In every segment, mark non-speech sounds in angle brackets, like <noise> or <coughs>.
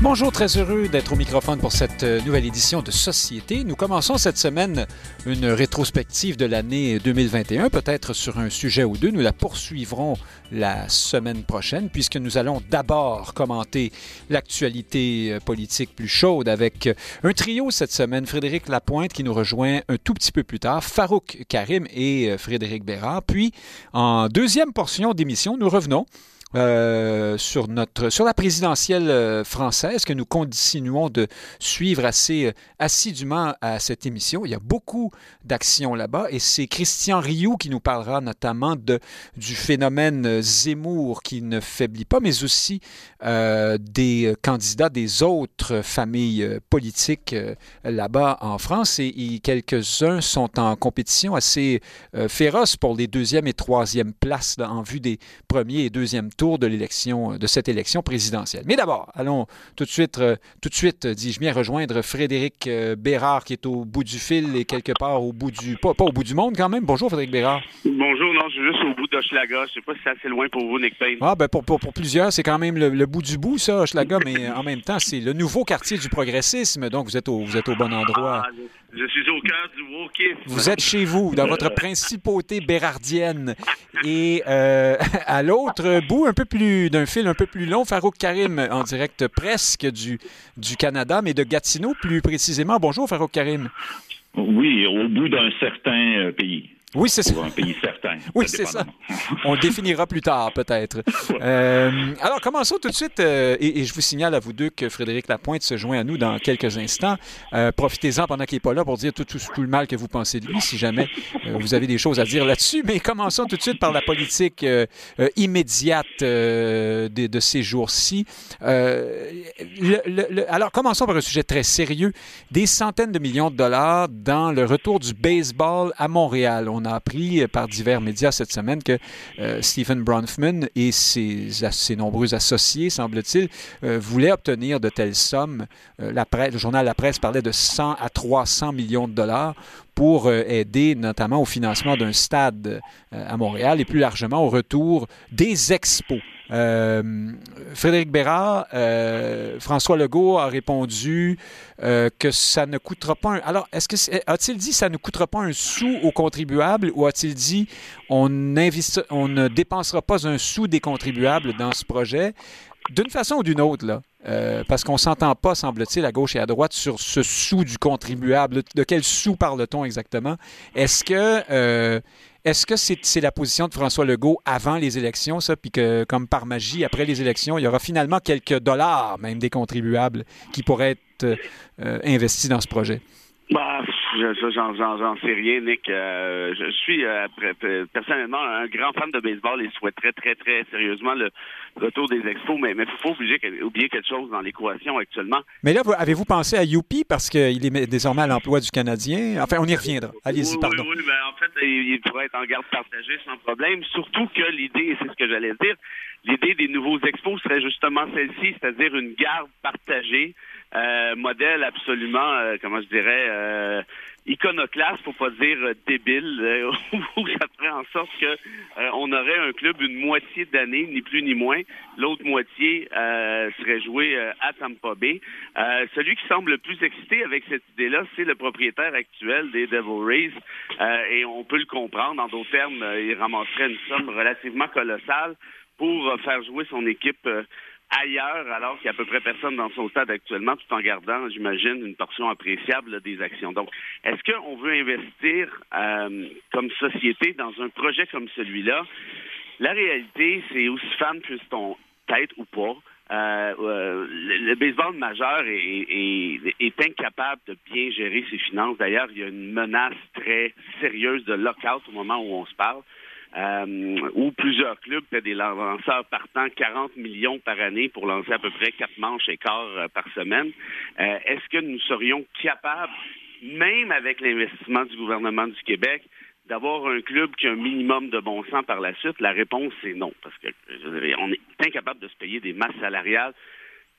Bonjour, très heureux d'être au microphone pour cette euh, nouvelle édition de Société. Nous commençons cette semaine une rétrospective de l'année 2021, peut-être sur un sujet ou deux. Nous la poursuivrons la semaine prochaine, puisque nous allons d'abord commenter l'actualité euh, politique plus chaude avec euh, un trio cette semaine, Frédéric Lapointe qui nous rejoint un tout petit peu plus tard, Farouk Karim et Frédéric Bérard. Puis, en deuxième portion d'émission, nous revenons euh, sur, notre, sur la présidentielle euh, française que nous continuons de suivre assez euh, assidûment à cette émission. Il y a beaucoup d'actions là-bas et c'est Christian Rioux qui nous parlera notamment de, du phénomène Zemmour qui ne faiblit pas, mais aussi des candidats des autres familles politiques là-bas en France et, quelques-uns sont en compétition assez féroce pour les deuxième et troisième places en vue des premiers et deuxièmes tour de l'élection, de cette élection présidentielle. Mais d'abord, allons tout de suite, euh, tout de suite, euh, dis-je bien, rejoindre Frédéric euh, Bérard qui est au bout du fil et quelque part au bout du, pas, au bout du monde quand même. Bonjour Frédéric Bérard. Bonjour, non, je suis juste au bout d'Hochelaga. Je sais pas si c'est assez loin pour vous, Nick Payne. Ah, ben pour, pour, plusieurs, c'est quand même le, bout du bout, ça, Hochelaga, mais en même temps, c'est le nouveau quartier du progressisme, donc vous êtes au, vous êtes au bon endroit. Ah, je suis au cœur du wokisme. Vous êtes chez vous, dans votre principauté bérardienne. Et euh, à l'autre bout, un peu plus d'un fil un peu plus long, Farouk Karim, en direct presque du, du Canada, mais de Gatineau plus précisément. Bonjour, Farouk Karim. Oui, au bout d'un certain euh, pays. Oui, c'est ça. un pays certain. <laughs> oui, c'est ça. On le définira plus tard, peut-être. <laughs> Euh, alors, commençons tout de suite. Euh, et, je vous signale à vous deux que Frédéric Lapointe se joint à nous dans quelques instants. Euh, profitez-en pendant qu'il n'est pas là pour dire tout, tout, le mal que vous pensez de lui, si jamais vous avez des choses à dire là-dessus. Mais commençons tout de suite par la politique immédiate de, de, ces jours-ci. alors, commençons par un sujet très sérieux. Des centaines de millions de dollars dans le retour du baseball à Montréal on a appris par divers médias cette semaine que euh, Stephen Bronfman et ses, ses nombreux associés, semble-t-il, euh, voulaient obtenir de telles sommes. Euh, le journal La Presse parlait de 100 à 300 millions de dollars pour aider notamment au financement d'un stade à Montréal et plus largement au retour des expos. Euh, Frédéric Bérard, euh, François Legault a répondu euh, que ça ne coûtera pas un... Alors, est-ce que a-t-il dit ça ne coûtera pas un sou aux contribuables ou a-t-il dit on, on ne dépensera pas un sou des contribuables dans ce projet? D'une façon ou d'une autre, parce qu'on s'entend pas, semble-t-il, à gauche et à droite sur ce sou du contribuable. De quel sou parle-t-on exactement? Est-ce que est-ce que c'est la position de François Legault avant les élections, ça, puis que, comme par magie, après les élections, il y aura finalement quelques dollars, même des contribuables, qui pourraient être euh, investis dans ce projet? Bah, j'en sais rien, Nick. Euh, je suis euh, personnellement un grand fan de baseball et souhaiterais très, très sérieusement le retour des expos, mais il faut oublier, oublier, quelque chose dans l'équation actuellement. Mais là, avez-vous pensé à Youpi? Parce qu'il est désormais à l'emploi du Canadien? Enfin, on y reviendra. Allez-y, pardon. Oui, oui, mais en fait, il, pourrait être en garde partagée sans problème, surtout que l'idée, c'est ce que j'allais dire, l'idée des nouveaux expos serait justement celle-ci, c'est-à-dire une garde partagée euh, modèle absolument, euh, comment je dirais, euh, iconoclaste, faut pas dire euh, débile, <laughs> où ça ferait en sorte que on aurait un club une moitié d'année, ni plus ni moins. L'autre moitié serait joué à Tampa Bay. celui qui semble le plus excité avec cette idée-là, c'est le propriétaire actuel des Devil Rays, et on peut le comprendre. En d'autres termes, il ramasserait une somme relativement colossale pour faire jouer son équipe ailleurs, alors qu'il y a à peu près personne dans son stade actuellement, tout en gardant, j'imagine, une portion appréciable des actions. Donc, est-ce qu'on veut investir euh, comme société dans un projet comme celui-là? La réalité, c'est aussi fan puisse-t-on être ou pas. Euh, euh, le, baseball majeur est, est, incapable de bien gérer ses finances. D'ailleurs, il y a une menace très sérieuse de lockout au moment où on se parle euh, où plusieurs clubs font des lanceurs partant 40 millions par année pour lancer à peu près quatre manches et quart euh, par semaine. Euh, est-ce que nous serions capables, même avec l'investissement du gouvernement du Québec, d'avoir un club qui a un minimum de bon sens par la suite? La réponse, c'est non, parce que on est incapable de se payer des masses salariales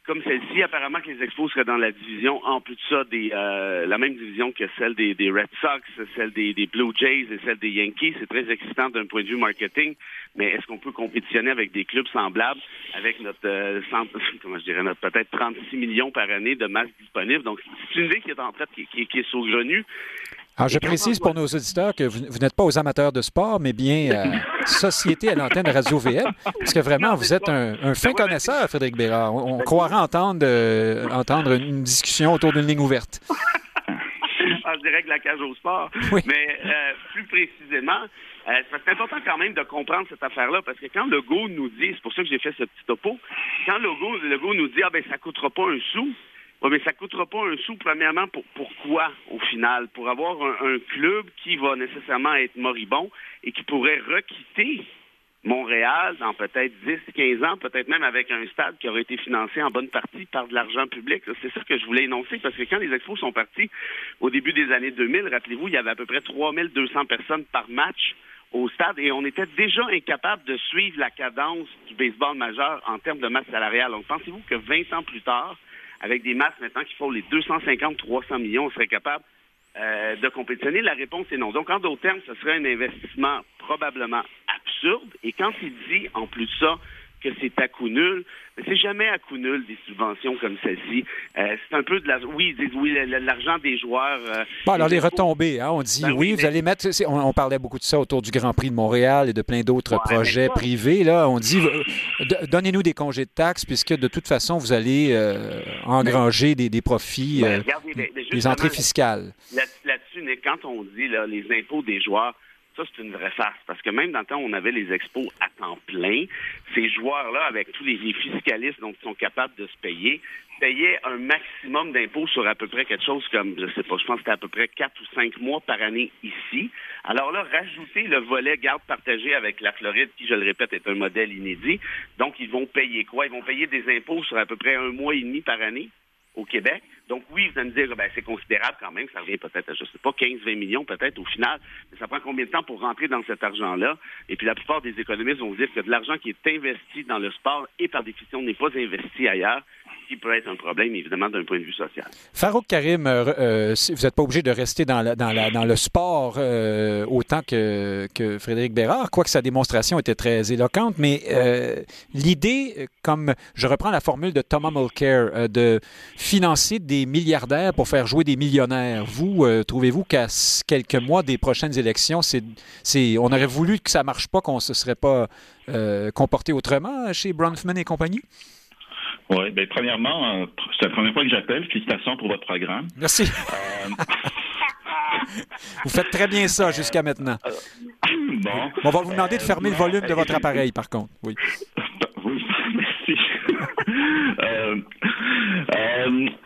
comme celle-ci, apparemment que les Expos seraient dans la division, en plus de ça, des, euh, la même division que celle des, Red Sox, celle des, Blue Jays et celle des Yankees. C'est très excitant d'un point de vue marketing, mais est-ce qu'on peut compétitionner avec des clubs semblables avec notre, euh, <laughs> comment je dirais, notre peut-être 36 millions par année de masse disponible? Donc, c'est une idée qui est en fait, qui, qui, qui est saugrenue. Alors, je précise pour nos auditeurs que vous, n'êtes pas aux amateurs de sport, mais bien euh, Société à l'antenne Radio-VM, parce que vraiment, vous êtes un, fin connaisseur, Frédéric Bérard. On, croirait entendre, euh, entendre une discussion autour d'une ligne ouverte. en direct de la cage au sport. Mais euh, plus précisément, c'est important quand même de comprendre cette affaire-là, parce que quand Legault nous dit, c'est pour ça que j'ai fait ce petit topo, quand Legault, Legault nous dit, ah ben ça coûtera pas un sou, oui, mais ça ne coûtera pas un sou, premièrement, pour pourquoi, au final? Pour avoir un, club qui va nécessairement être moribond et qui pourrait requitter Montréal dans peut-être 10, 15 ans, peut-être même avec un stade qui aurait été financé en bonne partie par de l'argent public. C'est ça que je voulais énoncer, parce que quand les expos sont partis au début des années 2000, rappelez-vous, il y avait à peu près 3200 personnes par match au stade et on était déjà incapable de suivre la cadence du baseball majeur en termes de masse salariale. Donc, pensez-vous que 20 ans plus tard, avec des masses maintenant qui font les 250-300 millions, on serait capable euh, de compétitionner? La réponse est non. Donc, en d'autres termes, ce serait un investissement probablement absurde. Et quand il dit, en plus de ça, que c'est à coût nul. Mais c'est jamais à coût nul des subventions comme celle-ci. Euh, c'est un peu de la. Oui, ils disent oui, l'argent des joueurs. Euh, bon, alors, les retombées, hein, on dit ben oui, vous allez mettre. On, parlait beaucoup de ça autour du Grand Prix de Montréal et de plein d'autres projets privés. Là, on dit euh, donnez-nous des congés de taxes, puisque de toute façon, vous allez engranger des, des profits, ben, des entrées fiscales. Là-dessus, quand on dit là, les impôts des joueurs, ça, c'est une vraie farce. Parce que même dans le temps où on avait les expos à temps plein, ces joueurs-là, avec tous les, fiscalistes dont ils sont capables de se payer, payaient un maximum d'impôts sur à peu près quelque chose comme, je sais pas, je pense que c'était à peu près quatre ou cinq mois par année ici. Alors là, rajouter le volet garde partagée avec la Floride, qui, je le répète, est un modèle inédit. Donc, ils vont payer quoi? Ils vont payer des impôts sur à peu près un mois et demi par année au Québec. Donc oui, vous allez me dire, ben, c'est considérable quand même, ça revient peut-être à, je sais pas, 15-20 millions peut-être au final, mais ça prend combien de temps pour rentrer dans cet argent-là? Et puis la plupart des économistes vont dire que de l'argent qui est investi dans le sport et par définition n'est pas investi ailleurs, qui peut être un problème, évidemment, d'un point de vue social. Farouk Karim, euh, euh, vous n'êtes pas obligé de rester dans, dans, le sport euh, autant que, que, Frédéric Bérard, quoique sa démonstration était très éloquente, mais l'idée, comme je reprends la formule de Thomas Mulcair, de financer des milliardaires pour faire jouer des millionnaires, vous, trouvez-vous qu'à quelques mois des prochaines élections, c'est, on aurait voulu que ça ne marche pas, qu'on ne se serait pas comporté autrement chez Bronfman et compagnie? Oui, bien, premièrement, euh, c'est la première fois que j'appelle. Félicitations pour votre programme. Merci. Euh, <laughs> vous faites très bien ça jusqu'à maintenant. Euh, <coughs> bon. On va vous demander de fermer le volume de votre appareil, par contre. Oui. <laughs> Oui, <laughs> merci.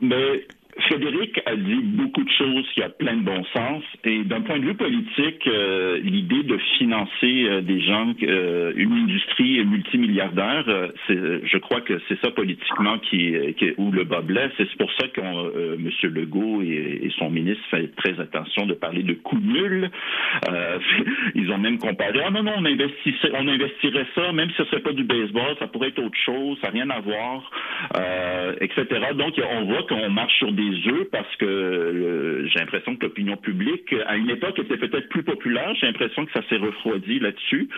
mais Frédéric a dit beaucoup de choses qui a plein de bon sens. Et d'un point de vue politique, euh, l'idée de financer euh, des gens, euh, une industrie multimilliardaire, je crois que c'est ça politiquement qui, qui, où le bas blesse. Et c'est pour ça que M. Legault et, son ministre fait très attention de parler de coûts nuls. <laughs> ils ont même comparé, ah non, non, on, on investirait ça, même si ce serait pas du baseball, ça pourrait être autre chose, ça n'a rien à voir, etc. Donc, on voit qu'on marche sur des parce que euh, j'ai l'impression que l'opinion publique, à une époque, était peut-être plus populaire. J'ai l'impression que ça s'est refroidi là-dessus.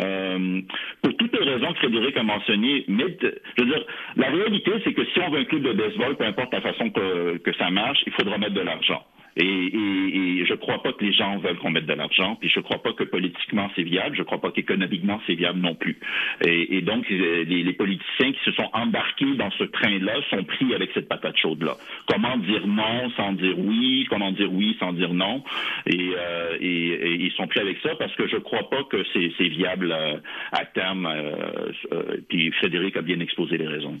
Euh, pour toutes les raisons que Frédéric a mentionnées, mais je veux dire, la réalité, c'est que si on veut un club de baseball, peu importe la façon que ça marche, il faudra mettre de l'argent. Et, je ne crois pas que les gens veulent qu'on mette de l'argent, puis je ne crois pas que politiquement c'est viable, je ne crois pas qu'économiquement c'est viable non plus. Et, donc les, les, politiciens qui se sont embarqués dans ce train-là sont pris avec cette patate chaude-là. Comment dire non sans dire oui, comment dire oui sans dire non, et, euh, ils sont pris avec ça parce que je ne crois pas que c'est viable euh, à terme. Euh, euh, puis Frédéric a bien exposé les raisons.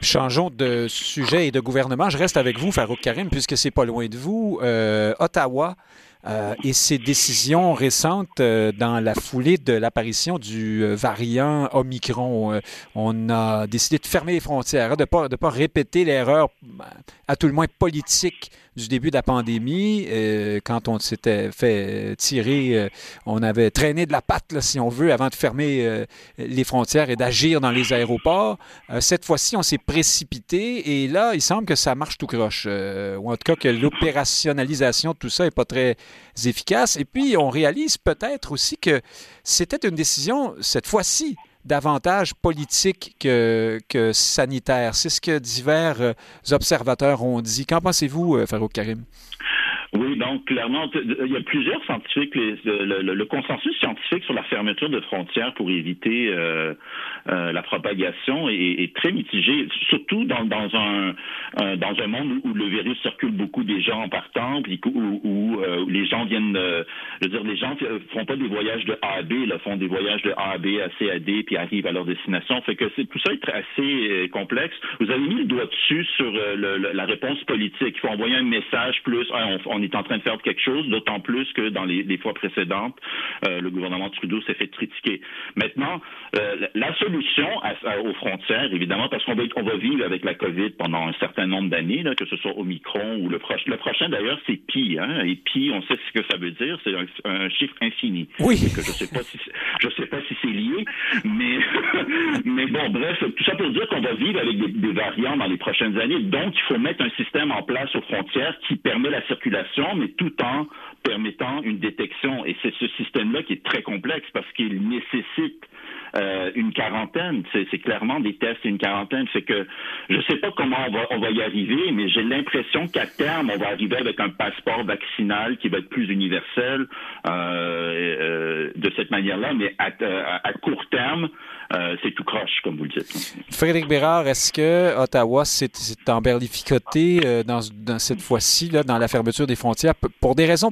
Changeons de sujet et de gouvernement. Je reste avec vous, Farouk Karim, puisque c'est pas loin de vous. Euh, Ottawa euh, et ses décisions récentes euh, dans la foulée de l'apparition du variant Omicron. on a décidé de fermer les frontières, de ne pas, pas répéter l'erreur, à tout le moins politique, du début de la pandémie, euh, quand on s'était fait tirer, euh, on avait traîné de la patte, si on veut, avant de fermer euh, les frontières et d'agir dans les aéroports. cette fois-ci, on s'est précipité et là, il semble que ça marche tout croche, ou en tout cas que l'opérationnalisation de tout ça n'est pas très efficace. Et puis, on réalise peut-être aussi que c'était une décision, cette fois-ci, davantage politique que, que sanitaire. C'est ce que divers euh, observateurs ont dit. Qu'en pensez-vous, euh, Farouk Karim? Oui, donc clairement, il y a plusieurs scientifiques. le, consensus scientifique sur la fermeture de frontières pour éviter euh, euh, la propagation est, très mitigé, surtout dans, dans un dans un monde où le virus circule beaucoup des gens en partant, puis où, où, euh, les gens viennent, je veux dire, les gens font pas des voyages de A à B, là, font des voyages de A à B, à C à D, puis arrivent à leur destination. Fait que c'est tout ça est assez complexe. Vous avez mis le doigt dessus sur la réponse politique. Il faut envoyer un message plus. on est en train de faire quelque chose, d'autant plus que dans les, fois précédentes, euh, le gouvernement Trudeau s'est fait critiquer. Maintenant, euh, la solution aux frontières, évidemment, parce qu'on va, on va vivre avec la COVID pendant un certain nombre d'années, que ce soit Omicron ou le prochain. Le prochain, d'ailleurs, c'est Pi. Hein, et Pi, on sait ce que ça veut dire, c'est un, chiffre infini. Oui. je ne sais pas si je sais pas si c'est lié, mais <laughs> mais bon, bref, tout ça pour dire qu'on va vivre avec des, des variants dans les prochaines années. Donc, il faut mettre un système en place aux frontières qui permet la circulation mais tout en permettant une détection. Et c'est ce système-là qui est très complexe parce qu'il nécessite euh, une quarantaine. C'est clairement des tests une quarantaine. C'est que je sais pas comment on va, on va y arriver, mais j'ai l'impression qu'à terme, on va arriver avec un passeport vaccinal qui va être plus universel euh, euh, de cette manière-là. Mais à, à, court terme, c'est tout croche, comme vous le dites. Frédéric Bérard, est-ce que Ottawa s'est emberlificoté dans, dans cette fois-ci, dans la fermeture des frontières, pour des raisons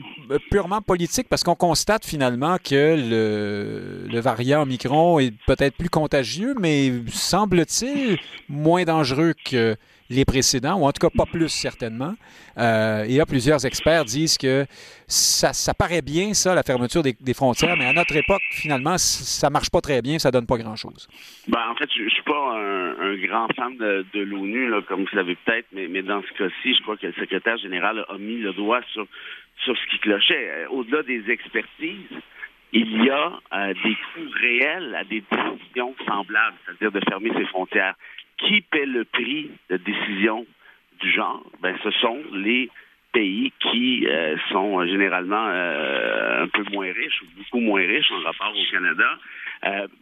purement politiques, parce qu'on constate finalement que le, le variant Omicron est peut-être plus contagieux, mais semble-t-il moins dangereux que les précédents, ou en tout cas pas plus certainement. Euh, et là, plusieurs experts disent que ça, ça paraît bien, ça, la fermeture des, frontières, mais à notre époque, finalement, ça marche pas très bien, ça donne pas grand-chose. Ben, en fait, je, ne suis pas un, grand fan de, l'ONU, comme vous savez peut-être, mais, mais dans ce cas-ci, je crois que le secrétaire général a mis le doigt sur, sur ce qui clochait. Euh, au-delà des expertises, il y a euh, des coûts réels à des décisions semblables, c'est-à-dire de fermer ses frontières. Qui paie le prix de décisions du genre? Ben, ce sont les pays qui euh, sont généralement euh, un peu moins riches ou beaucoup moins riches en rapport au Canada.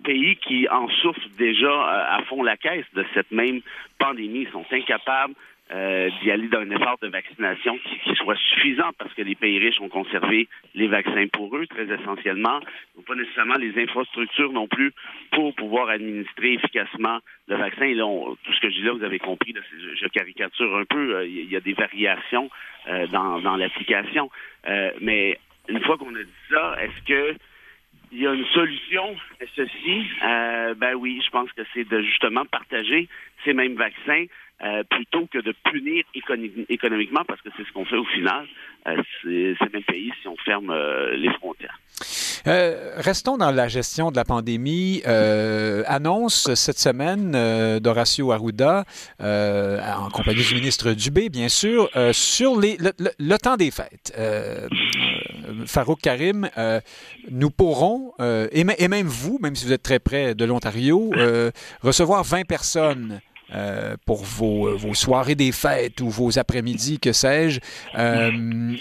pays qui en souffrent déjà à fond la caisse de cette même pandémie, sont incapables euh, d'y aller dans un effort de vaccination qui, soit suffisant parce que les pays riches ont conservé les vaccins pour eux, très essentiellement. Donc, pas nécessairement les infrastructures non plus pour pouvoir administrer efficacement le vaccin. Tout ce que je dis là, vous avez compris, je, caricature un peu, euh, il y, a des variations euh, dans, dans l'application. mais une fois qu'on a dit ça, est-ce que il y a une solution à ceci? ben oui, je pense que c'est de justement partager ces mêmes vaccins euh, plutôt que de punir économiquement, parce que c'est ce qu'on fait au final, euh, c'est même pays si on ferme euh, les frontières. restons dans la gestion de la pandémie. annonce cette semaine d'Horacio Arruda, en compagnie du ministre Dubé, bien sûr, sur les, le, temps des fêtes. Farouk Karim, nous pourrons, et, et, même vous, même si vous êtes très près de l'Ontario, recevoir 20 personnes euh, pour vos, vos, soirées des fêtes ou vos après-midi, que sais-je. Euh,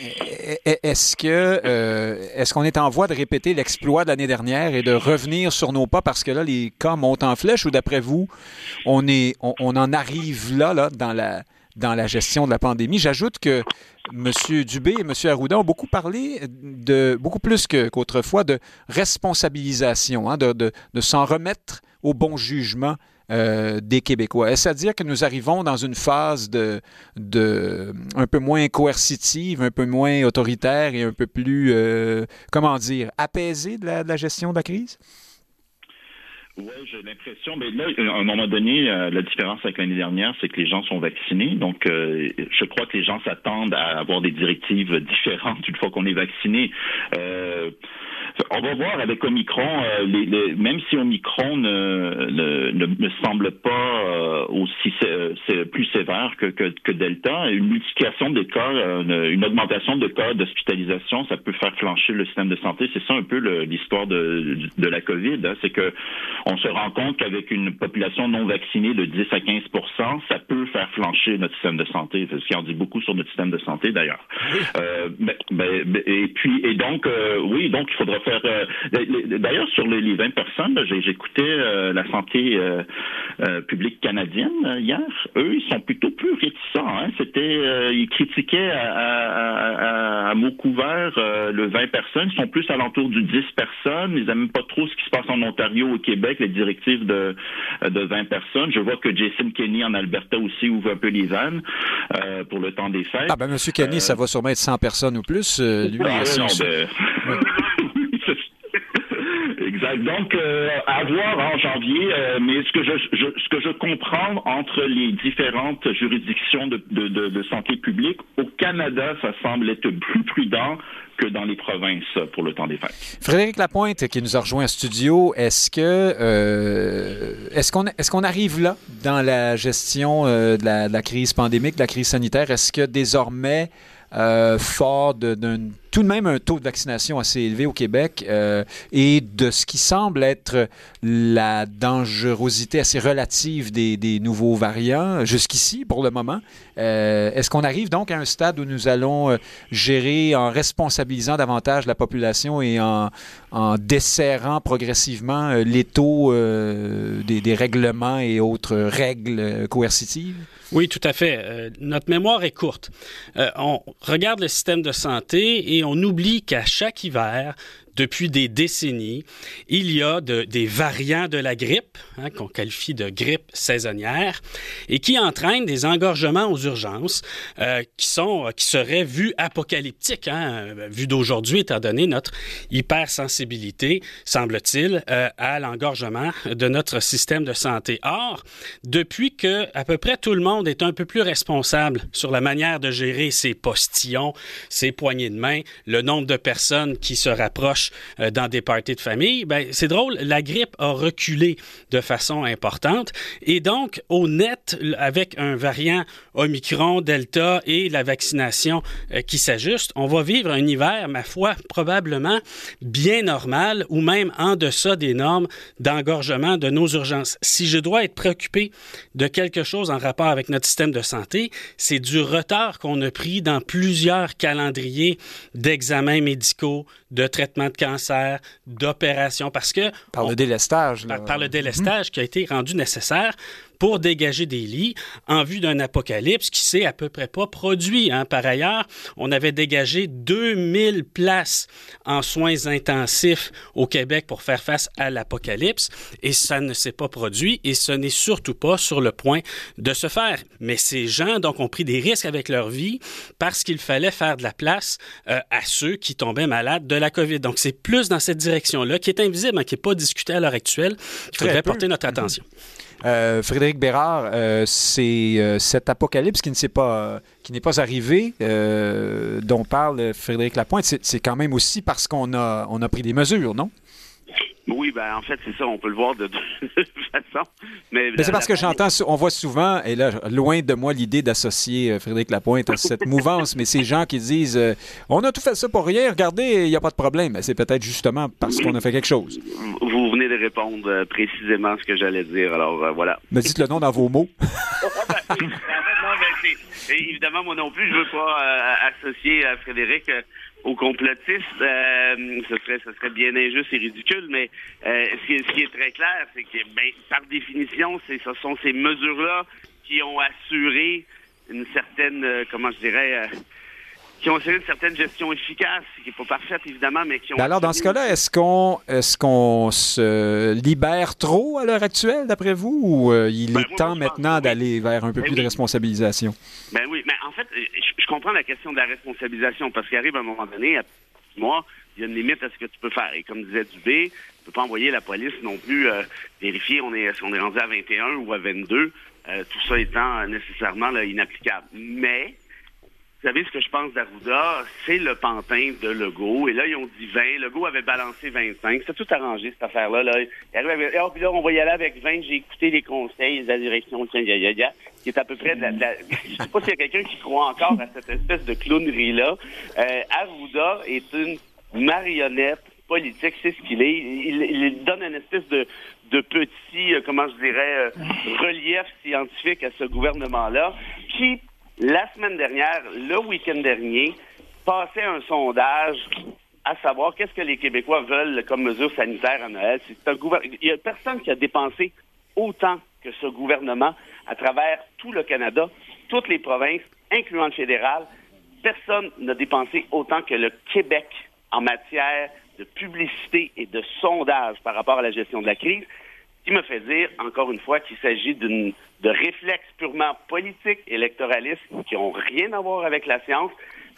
est-ce que euh, est-ce qu'on est en voie de répéter l'exploit de l'année dernière et de revenir sur nos pas parce que là les cas montent en flèche ou d'après vous on est on, en arrive là là dans la dans la gestion de la pandémie? J'ajoute que M. Dubé et M. Arruda ont beaucoup parlé de beaucoup plus qu'autrefois de responsabilisation, hein, de, de, de s'en remettre au bon jugement euh, des Québécois. Est-ce à dire que nous arrivons dans une phase de, un peu moins coercitive, un peu moins autoritaire et un peu plus, euh, comment dire, apaisée de la, gestion de la crise? Oui, j'ai l'impression. Mais là, à un moment donné, euh, la différence avec l'année dernière, c'est que les gens sont vaccinés. Donc, je crois que les gens s'attendent à avoir des directives différentes une fois qu'on est vacciné. On va voir avec Omicron, euh, les, même si Omicron ne, ne, ne, semble pas aussi c'est plus sévère que, que, Delta. Une multiplication des cas, une, augmentation de cas d'hospitalisation, ça peut faire flancher le système de santé. C'est ça un peu l'histoire de, de la COVID. Hein. C'est que on se rend compte qu'avec une population non vaccinée de 10 à 15% ça peut faire flancher notre système de santé. Ce qui en dit beaucoup sur notre système de santé d'ailleurs. Euh, et puis et donc oui, donc il faudra faire. d'ailleurs sur les, 20 personnes, j'écoutais la santé euh, public canadienne euh, hier, eux, ils sont plutôt plus réticents. Hein. C'était, euh, ils critiquaient à, à, mots couverts le 20 personnes. Ils sont plus alentour du 10 personnes. Ils n'aiment pas trop ce qui se passe en Ontario, au Québec, les directives de, de 20 personnes. Je vois que Jason Kenney en Alberta aussi ouvre un peu les vannes pour le temps des fêtes. Ah ben, Monsieur Kenney, ça va sûrement être 100 personnes ou plus. lui, ah. Donc, euh, à voir en janvier, euh, mais ce que je, comprends entre les différentes juridictions de, santé publique, au Canada, ça semble être plus prudent que dans les provinces pour le temps des fêtes. Frédéric Lapointe, qui nous a rejoint en studio, est-ce que euh, est-ce qu'on est-ce qu'on arrive là dans la gestion de la, crise pandémique, de la crise sanitaire? Est-ce que désormais fort d'un tout de même un taux de vaccination assez élevé au Québec euh, et de ce qui semble être la dangerosité assez relative des, nouveaux variants jusqu'ici pour le moment. Euh, est-ce qu'on arrive donc à un stade où nous allons gérer en responsabilisant davantage la population et en, desserrant progressivement les taux des, des, règlements et autres règles coercitives? Oui, tout à fait. notre mémoire est courte. on regarde le système de santé et on oublie qu'à chaque hiver, depuis des décennies, il y a des variants de la grippe, hein, qu'on qualifie de grippe saisonnière, et qui entraînent des engorgements aux urgences euh, qui, sont, qui seraient vus apocalyptiques, hein, vus d'aujourd'hui, étant donné notre hypersensibilité, semble-t-il, euh, à l'engorgement de notre système de santé. Or, depuis que à peu près tout le monde est un peu plus responsable sur la manière de gérer ses postillons, ses poignées de main, le nombre de personnes qui se rapprochent euh, dans des parties de famille, ben, c'est drôle, la grippe a reculé de façon importante. Et donc, au net, avec un variant Omicron, Delta et la vaccination euh, qui s'ajuste, on va vivre un hiver, ma foi, probablement bien normal ou même en deçà des normes d'engorgement de nos urgences. Si je dois être préoccupé de quelque chose en rapport avec notre système de santé, c'est du retard qu'on a pris dans plusieurs calendriers d'examens médicaux, de traitements cancer, d'opérations, parce que... Par le délestage. Par, le délestage qui a été rendu nécessaire pour dégager des lits en vue d'un apocalypse qui s'est à peu près pas produit. Hein. Par ailleurs, on avait dégagé 2000 places en soins intensifs au Québec pour faire face à l'apocalypse et ça ne s'est pas produit et ce n'est surtout pas sur le point de se faire. Mais ces gens donc ont pris des risques avec leur vie parce qu'il fallait faire de la place euh, à ceux qui tombaient malades de la COVID. Donc c'est plus dans cette direction-là qui est invisible, hein, qui n'est pas discutée à l'heure actuelle, qu'il faudrait porter notre attention. Euh, Frédéric Bérard, euh, c'est euh, cet apocalypse qui n'est pas arrivé, dont parle Frédéric Lapointe, c'est quand même aussi parce qu'on a, on a pris des mesures, non? Oui, ben en fait, c'est ça, on peut le voir de <laughs> toute façon. Mais, c'est parce que j'entends, on voit souvent, et là, loin de moi l'idée d'associer euh, Frédéric Lapointe à cette <laughs> mouvance, mais ces gens qui disent euh, on a tout fait ça pour rien, regardez, il n'y a pas de problème. C'est peut-être justement parce qu'on a fait quelque chose. Vous venez de répondre euh, précisément ce que j'allais dire, alors voilà. Mais dites le nom dans vos mots. <laughs> Ben, évidemment, moi non plus, je ne veux pas associer à Frédéric aux complotistes, euh, ce serait serait bien injuste et ridicule, mais euh, ce, qui, ce, qui, est très clair, c'est que ben, par définition, c'est ce sont ces mesures-là qui ont assuré une certaine, euh, comment je dirais, qui ont assuré une certaine gestion efficace, qui n'est pas parfaite évidemment, mais qui ont. Alors, dans ce cas-là, est-ce qu'on est-ce qu'on se libère trop à l'heure actuelle, d'après vous, ou euh, il ben, est temps maintenant d'aller vers un peu ben plus de responsabilisation? Ben oui, mais en fait, je, comprends la question de la responsabilisation, parce qu'il arrive à un moment donné, à moi, il y a une limite à ce que tu peux faire. Et comme disait Dubé, tu ne peux pas envoyer la police non plus euh, vérifier on est, si on est rendu à 21 ou à 22, euh, tout ça étant nécessairement là, inapplicable. Mais vous savez ce que je pense d'Arruda, c'est le pantin de Legault. Et là, ils ont dit 20. Legault avait balancé 25. C'est tout arrangé, cette affaire-là. Là. oh, puis là, on va y aller avec 20. J'ai écouté les conseils de la direction de ya, qui est à peu près de la... <laughs> je sais pas s'il y a quelqu'un qui croit encore à cette espèce de clownerie-là. Euh, Arruda est une marionnette politique, c'est ce qu'il est. Il, donne une espèce de, de petit, euh, comment je dirais, euh, relief scientifique à ce gouvernement-là, qui la semaine dernière, le week-end dernier, passait un sondage à savoir qu'est-ce que les Québécois veulent comme mesure sanitaire à Noël. Il n'y a personne qui a dépensé autant que ce gouvernement à travers tout le Canada, toutes les provinces, incluant le fédéral. Personne n'a dépensé autant que le Québec en matière de publicité et de sondage par rapport à la gestion de la crise qui me fait dire, encore une fois, qu'il s'agit d'une de réflexes purement politiques, électoralistes, qui n'ont rien à voir avec la science.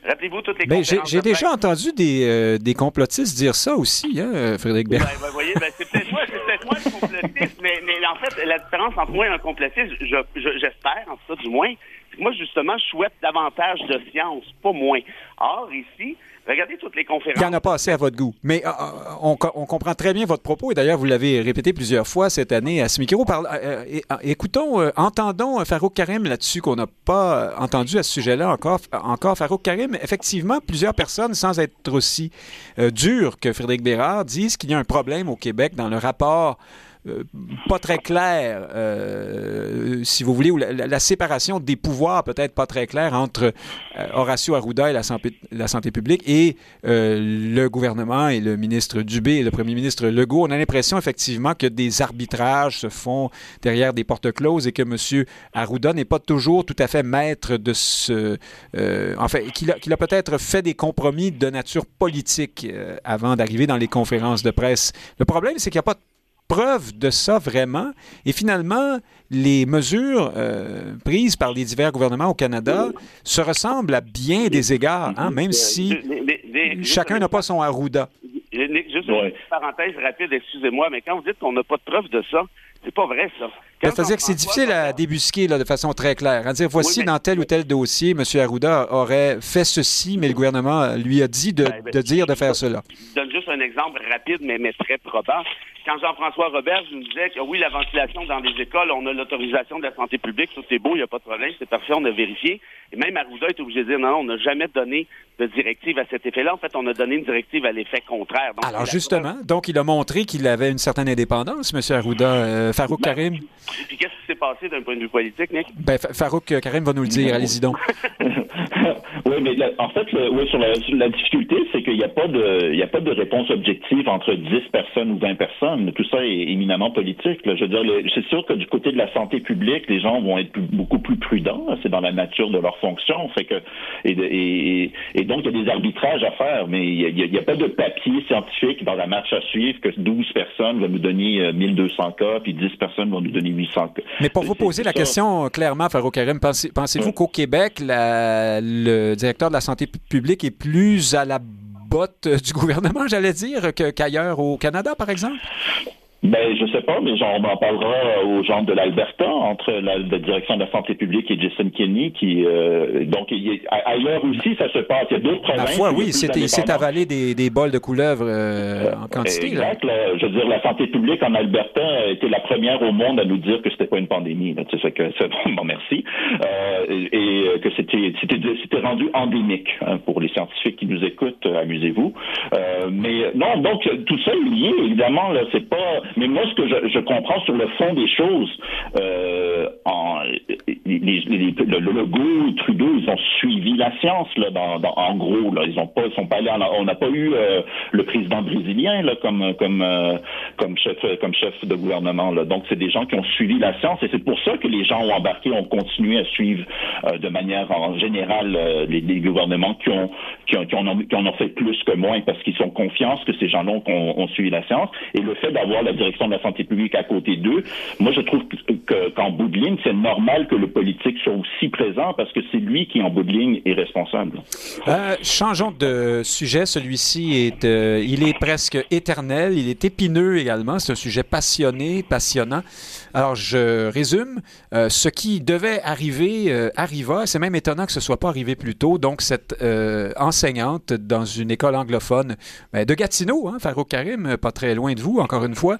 Rappelez-vous toutes les ben, J'ai déjà entendu des, euh, des, complotistes dire ça aussi, hein, Frédéric. Ben, vous voyez, ben, c'est peut-être moi, peut moi le complotiste, mais, mais, en fait, la différence entre moi et un complotiste, j'espère, en tout cas du moins, c'est que moi, justement, je souhaite davantage de science, pas moins. Or, ici, Regardez toutes les conférences. Il n'y en a pas assez à votre goût. Mais euh, euh, on, comprend très bien votre propos, et d'ailleurs, vous l'avez répété plusieurs fois cette année à ce micro. Euh, écoutons, entendons Farouk Karim là-dessus, qu'on n'a pas entendu à ce sujet-là encore. Encore, Farouk Karim, effectivement, plusieurs personnes, sans être aussi dures que Frédéric Bérard, disent qu'il y a un problème au Québec dans le rapport pas très clair, euh, si vous voulez, ou la, séparation des pouvoirs peut-être pas très claire entre euh, Horacio Arruda et la santé, publique et le gouvernement et le ministre Dubé et le premier ministre Legault. On a l'impression effectivement que des arbitrages se font derrière des portes closes et que M. Arruda n'est pas toujours tout à fait maître de ce... en qu'il a, qu'il a peut-être fait des compromis de nature politique avant d'arriver dans les conférences de presse. Le problème, c'est qu'il n'y a pas preuve de ça vraiment. Et finalement, les mesures euh, prises par les divers gouvernements au Canada se ressemblent à bien des égards, hein, même si chacun n'a pas son Arruda. Juste une parenthèse rapide, excusez-moi, mais quand vous dites qu'on n'a pas de preuve de ça, c'est pas vrai, ça. C'est-à-dire que c'est difficile à débusquer là, de façon très claire. À dire, voici dans tel ou tel dossier, M. Arruda aurait fait ceci, mais le gouvernement lui a dit de, ben, ben, dire de faire cela. Je donne juste un exemple rapide, mais, mais très probant. Quand Jean-François Robert nous disait que oui, la ventilation dans les écoles, on a l'autorisation de la santé publique, tout est beau, il n'y a pas de problème, c'est parfait, on a vérifié. Et même Arruda est obligé de dire non, non on n'a jamais donné de directive à cet effet-là. En fait, on a donné une directive à l'effet contraire. Alors justement, donc il a montré qu'il avait une certaine indépendance, M. Arruda. Euh, Farouk ben, Karim. Puis qu'est-ce qui s'est passé d'un point de vue politique, Nick? Ben, Farouk Karim va nous le dire. <laughs> Allez-y donc. <laughs> oui, mais en fait, oui, sur, la, difficulté, c'est qu'il n'y a pas de, il a pas de réponse objective entre 10 personnes ou 20 personnes. Tout ça est éminemment politique. Je veux dire, c'est sûr que du côté de la santé publique, les gens vont être beaucoup plus prudents. C'est dans la nature de leur fonction. Fait que, et, et, donc, il y a des arbitrages à faire, mais il n'y a, pas de papier scientifique dans la marche à suivre que 12 personnes vont nous donner 1200 euh, cas, puis 10 personnes vont nous donner 800 cas. Mais pour vous poser la question euh, clairement, Farouk Karim, pensez-vous qu'au Québec, le directeur de la santé publique est plus à la botte du gouvernement, <laughs> j'allais dire, qu'ailleurs au Canada, par exemple? Ben, je sais pas, mais genre, on en parlera aux gens de l'Alberta, entre la, direction de la santé publique et Jason Kenney, qui, euh, donc, ailleurs aussi, ça se passe. Il y a d'autres provinces. La foi, oui, c'est avalé des, des bols de couleuvre euh, en quantité. Exact. je veux dire, la santé publique en Alberta était la première au monde à nous dire que c'était pas une pandémie. Tu sais, que <laughs> vraiment merci. Euh, et que c'était, c'était, rendu endémique hein, pour les scientifiques qui nous écoutent. Amusez-vous. mais non, donc tout ça est lié. Évidemment, là, c'est pas mais moi, ce que je, comprends sur le fond des choses, euh, en, les, le, Legault, Trudeau, ils ont suivi la science là, dans, en gros. Là, ils ont pas, sont pas allés. on n'a pas eu euh, le président brésilien là comme comme euh, comme chef comme chef de gouvernement. Là. Donc, c'est des gens qui ont suivi la science et c'est pour ça que les gens ont embarqué, ont continué à suivre euh, de manière en général les, les, gouvernements qui ont qui ont, qui en ont, qui en fait plus que moins parce qu'ils ont confiance que ces gens-là ont, ont, suivi la science et le fait d'avoir la direction de la santé publique à côté d'eux, moi je trouve qu'en bout de ligne, c'est normal que le politique soit aussi présent parce que c'est lui qui, en bout de ligne, est responsable. Euh, changeons de sujet. Celui-ci est, euh, il est presque éternel. Il est épineux également. C'est un sujet passionné, passionnant. Alors, je résume. Euh, ce qui devait arriver euh, arriva. C'est même étonnant que ce soit pas arrivé plus tôt. Donc, cette euh, enseignante dans une école anglophone ben, de Gatineau, hein, Farouk Karim, pas très loin de vous, encore une fois,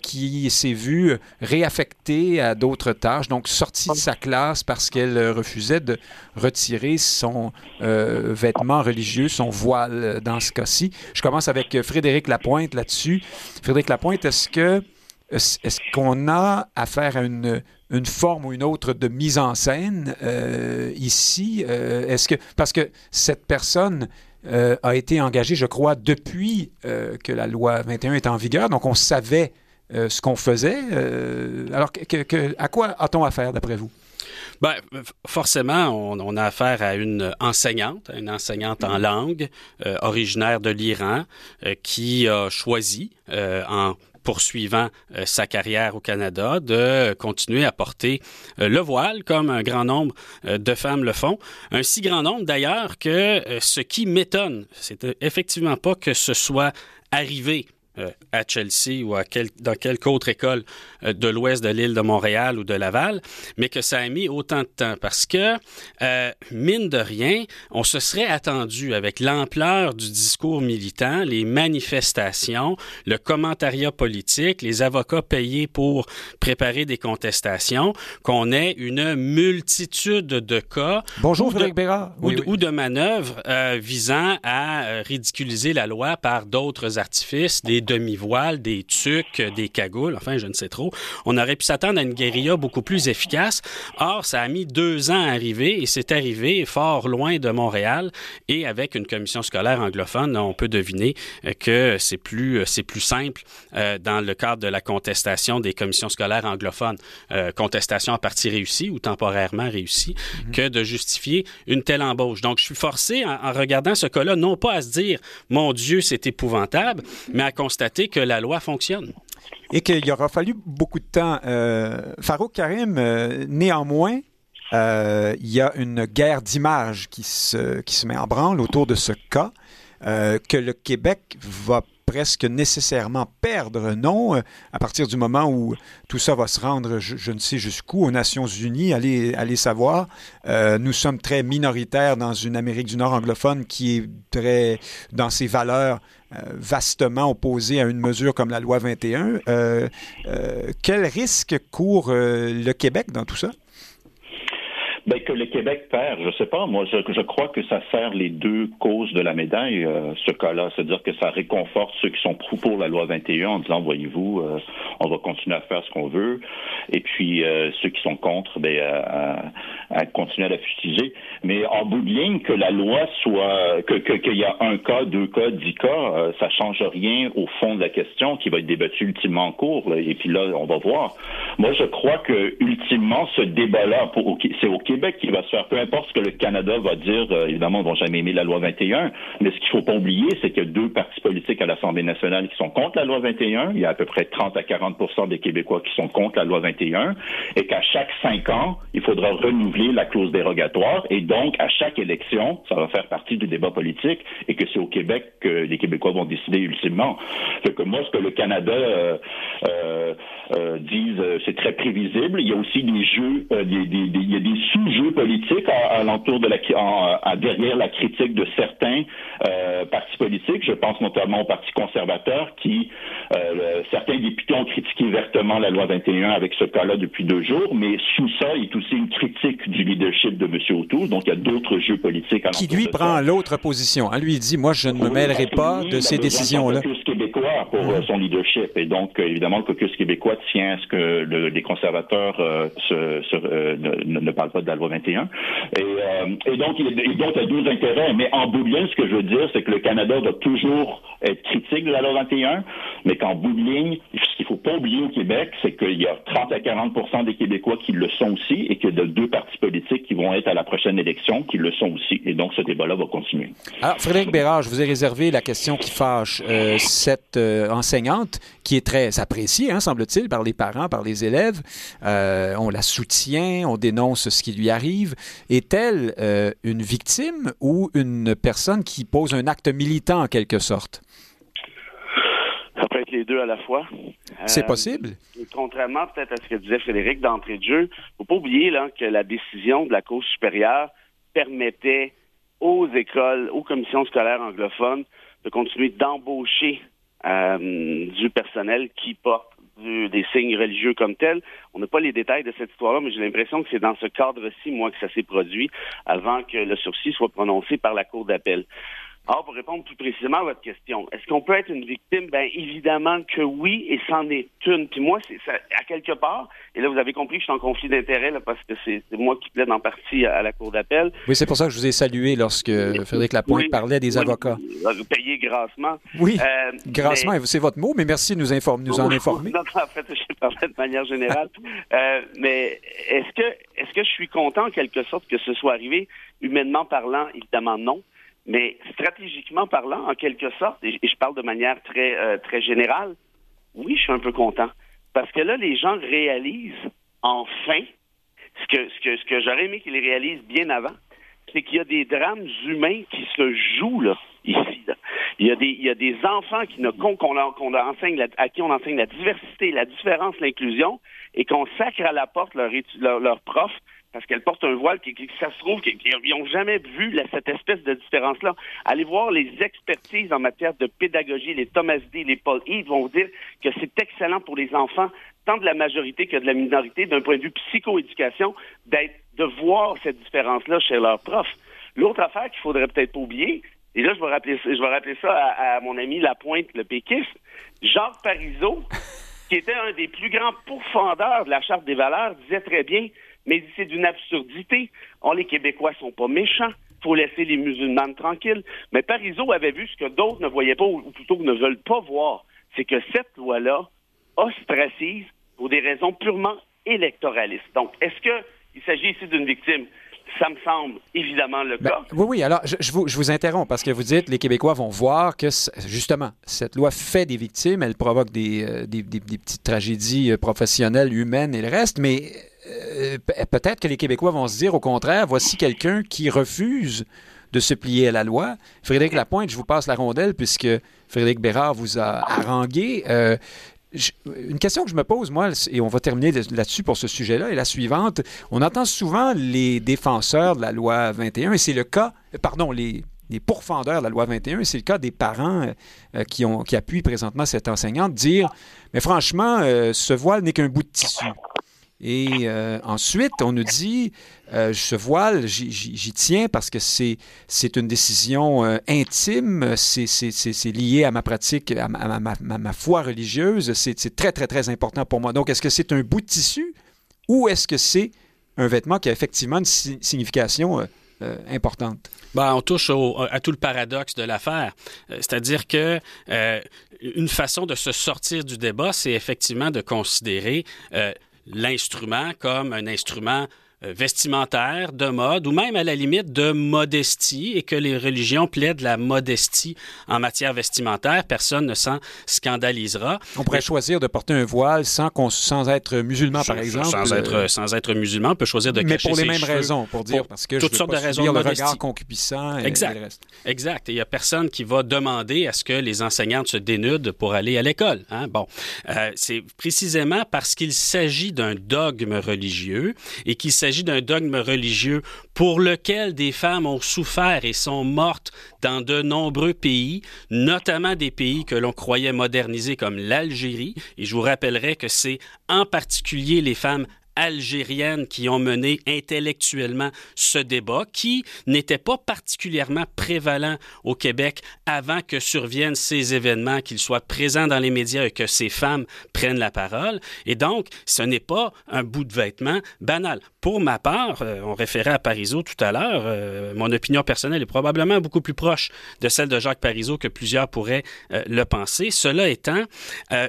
qui s'est vue réaffectée à d'autres tâches. Donc, sortie de sa classe parce qu'elle refusait de retirer son vêtement religieux, son voile dans ce cas-ci. Je commence avec Frédéric Lapointe là-dessus. Frédéric Lapointe, est-ce que est-ce qu'on a affaire à une, une, forme ou une autre de mise en scène euh, ici? Euh, parce que cette personne euh, a été engagée, je crois, depuis que la loi 21 est en vigueur, donc on savait ce qu'on faisait. alors, à quoi a-t-on affaire d'après vous? Bien, forcément, on, a affaire à une enseignante, une enseignante en langue, originaire de l'Iran, qui a choisi, en poursuivant euh, sa carrière au Canada, de continuer à porter euh, le voile comme un grand nombre euh, de femmes le font. Un si grand nombre d'ailleurs que ce qui m'étonne, c'est effectivement pas que ce soit arrivé euh, à Chelsea ou à dans quelque autre école euh, de l'ouest de l'île de Montréal ou de Laval, mais que ça a mis autant de temps parce que, euh, mine de rien, on se serait attendu avec l'ampleur du discours militant, les manifestations, le commentariat politique, les avocats payés pour préparer des contestations, qu'on ait une multitude de cas Bonjour, ou, de, ou, de manœuvres visant à ridiculiser la loi par d'autres artifices, des demi-voiles, des tucs, des cagoules, enfin, je ne sais trop. On aurait pu s'attendre à une guérilla beaucoup plus efficace. Or, ça a mis deux ans à arriver et c'est arrivé fort loin de Montréal et avec une commission scolaire anglophone, on peut deviner que c'est plus, c'est plus simple euh, dans le cadre de la contestation des commissions scolaires anglophones, euh, contestation à partie réussie ou temporairement réussie, mhm. que de justifier une telle embauche. Donc, je suis forcé, en, en regardant ce cas-là, non pas à se dire, mon Dieu, c'est épouvantable, mais à constater que la loi fonctionne. Et qu'il aura fallu beaucoup de temps. Euh, Farouk Karim, euh, néanmoins, euh, il y a une guerre d'image qui se, qui se met en branle autour de ce cas. que le Québec va presque nécessairement perdre, non, à partir du moment où tout ça va se rendre, je, ne sais jusqu'où, aux Nations Unies, allez, allez savoir. nous sommes très minoritaires dans une Amérique du Nord anglophone qui est très, dans ses valeurs, euh, vastement opposé à une mesure comme la loi 21. Euh, euh, quel risque court le Québec dans tout ça? Ben, que le Québec perd, je sais pas. Moi, je, je crois que ça sert les deux causes de la médaille, euh, ce cas-là. C'est-à-dire que ça réconforte ceux qui sont pour la loi 21 en disant, voyez-vous, euh, on va continuer à faire ce qu'on veut. Et puis, euh, ceux qui sont contre, ben, à, à, continuer à la fustiger. Mais en bout de ligne, que la loi soit, que qu'il y a un cas, deux cas, dix cas, ça change rien au fond de la question qui va être débattue ultimement en cours. et puis là, on va voir. Moi, je crois que ultimement, ce débat-là, c'est au Québec qui va se faire, peu importe ce que le Canada va dire, euh, évidemment, ils vont jamais aimer la loi 21, mais ce qu'il faut pas oublier, c'est qu'il y a deux partis politiques à l'Assemblée nationale qui sont contre la loi 21. Il y a à peu près 30 à 40 des Québécois qui sont contre la loi 21, et qu'à chaque cinq ans, il faudra renouveler la clause dérogatoire, et donc à chaque élection, ça va faire partie du débat politique, et que c'est au Québec que les Québécois vont décider ultimement. Fait que moi, ce que le Canada euh, euh, euh disent, c'est très prévisible. Il y a aussi des jeux, des, des, des, il y a des sous jeu politique à, l'entour de la, à, derrière la critique de certains euh, partis politiques. Je pense notamment au Parti conservateur qui, euh, certains députés ont critiqué vertement la loi 21 avec ce cas-là depuis deux jours, mais sous ça, il y a aussi une critique du leadership de M. O'Toole. Donc, il y a d'autres jeux politiques à Qui, lui, prend l'autre position. Hein? Lui, il dit, moi, je ne me mêlerai pas de ces décisions-là. Le québécois pour euh, son leadership. Et donc, évidemment, le caucus québécois tient à ce que les conservateurs ne, ne, parlent pas de la loi 21. Et, euh, et donc, il, y a deux intérêts. Mais en bout de ligne, ce que je veux dire, c'est que le Canada doit toujours être critique de la loi 21, mais qu'en bout de ligne, ce qu'il qu'il faut pas oublier au Québec, c'est qu'il y a 30 à 40% des Québécois qui le sont aussi et que de deux partis politiques qui vont être à la prochaine élection qui le sont aussi. Et donc, ce débat-là va continuer. Alors, Frédéric Bérard, je vous ai réservé la question qui fâche. Euh, cette euh, enseignante, qui est très appréciée, hein, semble-t-il, par les parents, par les élèves, on la soutient, on dénonce ce qui lui arrive. Est-elle une victime ou une personne qui pose un acte militant en quelque sorte? Ça peut être les deux à la fois. C'est possible. Contrairement peut-être à ce que disait Frédéric d'entrée de jeu, faut pas oublier là, que la décision de la Cour supérieure permettait aux écoles, aux commissions scolaires anglophones de continuer d'embaucher euh, du personnel qui porte des signes religieux comme tels. On n'a pas les détails de cette histoire-là, mais j'ai l'impression que c'est dans ce cadre-ci, moi, que ça s'est produit avant que le sursis soit prononcé par la Cour d'appel. Alors, pour répondre plus précisément à votre question, est-ce qu'on peut être une victime? Bien, évidemment que oui, et c'en est une. Puis moi, c'est à quelque part, et là, vous avez compris que je suis en conflit d'intérêt, parce que c'est moi qui plaide en partie à, la Cour d'appel. Oui, c'est pour ça que je vous ai salué lorsque Frédéric Lapointe parlait des avocats. Vous payez grassement. Oui, euh, grassement, c'est votre mot, mais merci de nous, informer, nous en informer. <laughs> Non, en fait, je parlé de manière générale. <laughs> euh, mais est-ce que, est-ce que je suis content, en quelque sorte, que ce soit arrivé? Humainement parlant, évidemment, non. Mais stratégiquement parlant, en quelque sorte, et je parle de manière très, euh, très générale, oui, je suis un peu content. Parce que là, les gens réalisent enfin ce que, ce que, ce que j'aurais aimé qu'ils réalisent bien avant, c'est qu'il y a des drames humains qui se jouent là, ici. Il, y a des, il y a des enfants qui ne, qu'on, qu'on, enseigne à qui on enseigne la diversité, la différence, l'inclusion, et qu'on sacre à la porte leur, leur, leur prof parce qu'elle porte un voile qui, ça se trouve qu'ils n'ont jamais vu cette espèce de différence-là. Allez voir les expertises en matière de pédagogie, les Thomas D, les Paul Yves vont vous dire que c'est excellent pour les enfants, tant de la majorité que de la minorité, d'un point de vue psychoéducation, de voir cette différence-là chez leurs profs. L'autre affaire qu'il faudrait peut-être pas oublier, et là, je vais rappeler, je vais rappeler ça à, mon ami Lapointe, le péquiste, Jacques Parizeau, qui était un des plus grands pourfendeurs de la Charte des valeurs, disait très bien mais c'est d'une absurdité. Oh, les Québécois sont pas méchants. faut laisser les musulmans tranquilles. Mais Parizeau avait vu ce que d'autres ne voyaient pas, ou plutôt ne veulent pas voir. C'est que cette loi-là ostracise pour des raisons purement électoralistes. Donc, est-ce qu'il s'agit ici d'une victime? Ça me semble évidemment le ben, cas. oui, oui. Alors, je, vous, je, vous, interromps parce que vous dites les Québécois vont voir que, justement, cette loi fait des victimes, elle provoque des, euh, des, des petites tragédies euh, professionnelles, humaines et le reste, mais euh, peut-être que les Québécois vont se dire au contraire, voici quelqu'un qui refuse de se plier à la loi. Frédéric Lapointe, je vous passe la rondelle puisque Frédéric Bérard vous a harangué. Euh, une question que je me pose, moi, et on va terminer là-dessus pour ce sujet-là, est la suivante. On entend souvent les défenseurs de la loi 21, et c'est le cas, pardon, les, pourfendeurs de la loi 21, et c'est le cas des parents euh, qui, ont, qui appuient présentement cette enseignante, dire, mais franchement, ce voile n'est qu'un bout de tissu. Et euh, ensuite, on nous dit, euh, ce voile, j'y tiens parce que c'est une décision euh, intime, c'est lié à ma pratique, à, ma, ma, foi religieuse, c'est très, très, très important pour moi. Donc, est-ce que c'est un bout de tissu ou est-ce que c'est un vêtement qui a effectivement une signification importante? Ben, on touche à tout le paradoxe de l'affaire. C'est-à-dire que une façon de se sortir du débat, c'est effectivement de considérer l'instrument comme un instrument vestimentaire, de mode, ou même à la limite de modestie, et que les religions plaident la modestie en matière vestimentaire, personne ne s'en scandalisera. On pourrait choisir de porter un voile sans, sans être musulman, par exemple. Sans être, euh, sans être musulman, on peut choisir de Mais pour les mêmes raisons, pour dire, parce que toutes je sortes de raisons le regard concupissant et, exact. le reste. Exact. Et il n'y a personne qui va demander à ce que les enseignantes se dénudent pour aller à l'école. Hein? Bon, euh, c'est précisément parce qu'il s'agit d'un dogme religieux et qu'il s'agit d'un dogme religieux pour lequel des femmes ont souffert et sont mortes dans de nombreux pays, notamment des pays que l'on croyait modernisés comme l'Algérie. Et je vous rappellerai que c'est en particulier les femmes algériennes qui ont mené intellectuellement ce débat, qui n'était pas particulièrement prévalent au Québec avant que surviennent ces événements, qu'ils soient présents dans les médias et que ces femmes prennent la parole. Et donc, ce n'est pas un bout de vêtement banal. Pour ma part, euh, on référait à Parizeau tout à l'heure, euh, mon opinion personnelle est probablement beaucoup plus proche de celle de Jacques Parizeau que plusieurs pourraient euh, le penser. Cela étant,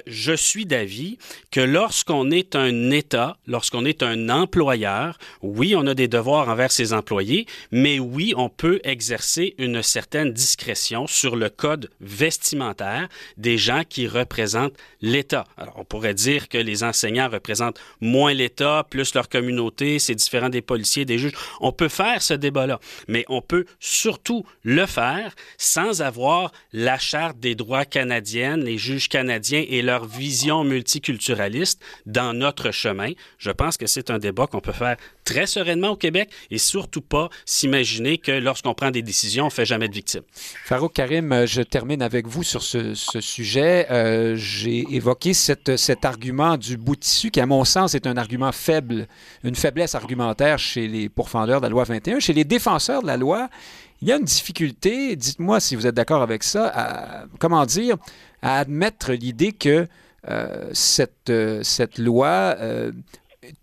je suis d'avis que lorsqu'on est un État, lorsqu'on est un employeur, oui, on a des devoirs envers ses employés, mais oui, on peut exercer une certaine discrétion sur le code vestimentaire des gens qui représentent l'État. Alors, on pourrait dire que les enseignants représentent moins l'État, plus leur communauté, c'est différent des policiers, des juges. On peut faire ce débat-là, mais on peut surtout le faire sans avoir la Charte des droits canadiennes, les juges canadiens et leur vision multiculturaliste dans notre chemin. Je pense que c'est un débat qu'on peut faire très sereinement au Québec et surtout pas s'imaginer que lorsqu'on prend des décisions, on fait jamais de victimes. Farouk Karim, euh, je termine avec vous sur ce, sujet. Euh, j'ai évoqué cette, cet argument du bout de tissu qui, à mon sens, est un argument faible, une faiblesse argumentaire chez les pourfendeurs de la loi 21. Chez les défenseurs de la loi, il y a une difficulté, dites-moi si vous êtes d'accord avec ça, à, comment dire, à admettre l'idée que euh, cette, cette loi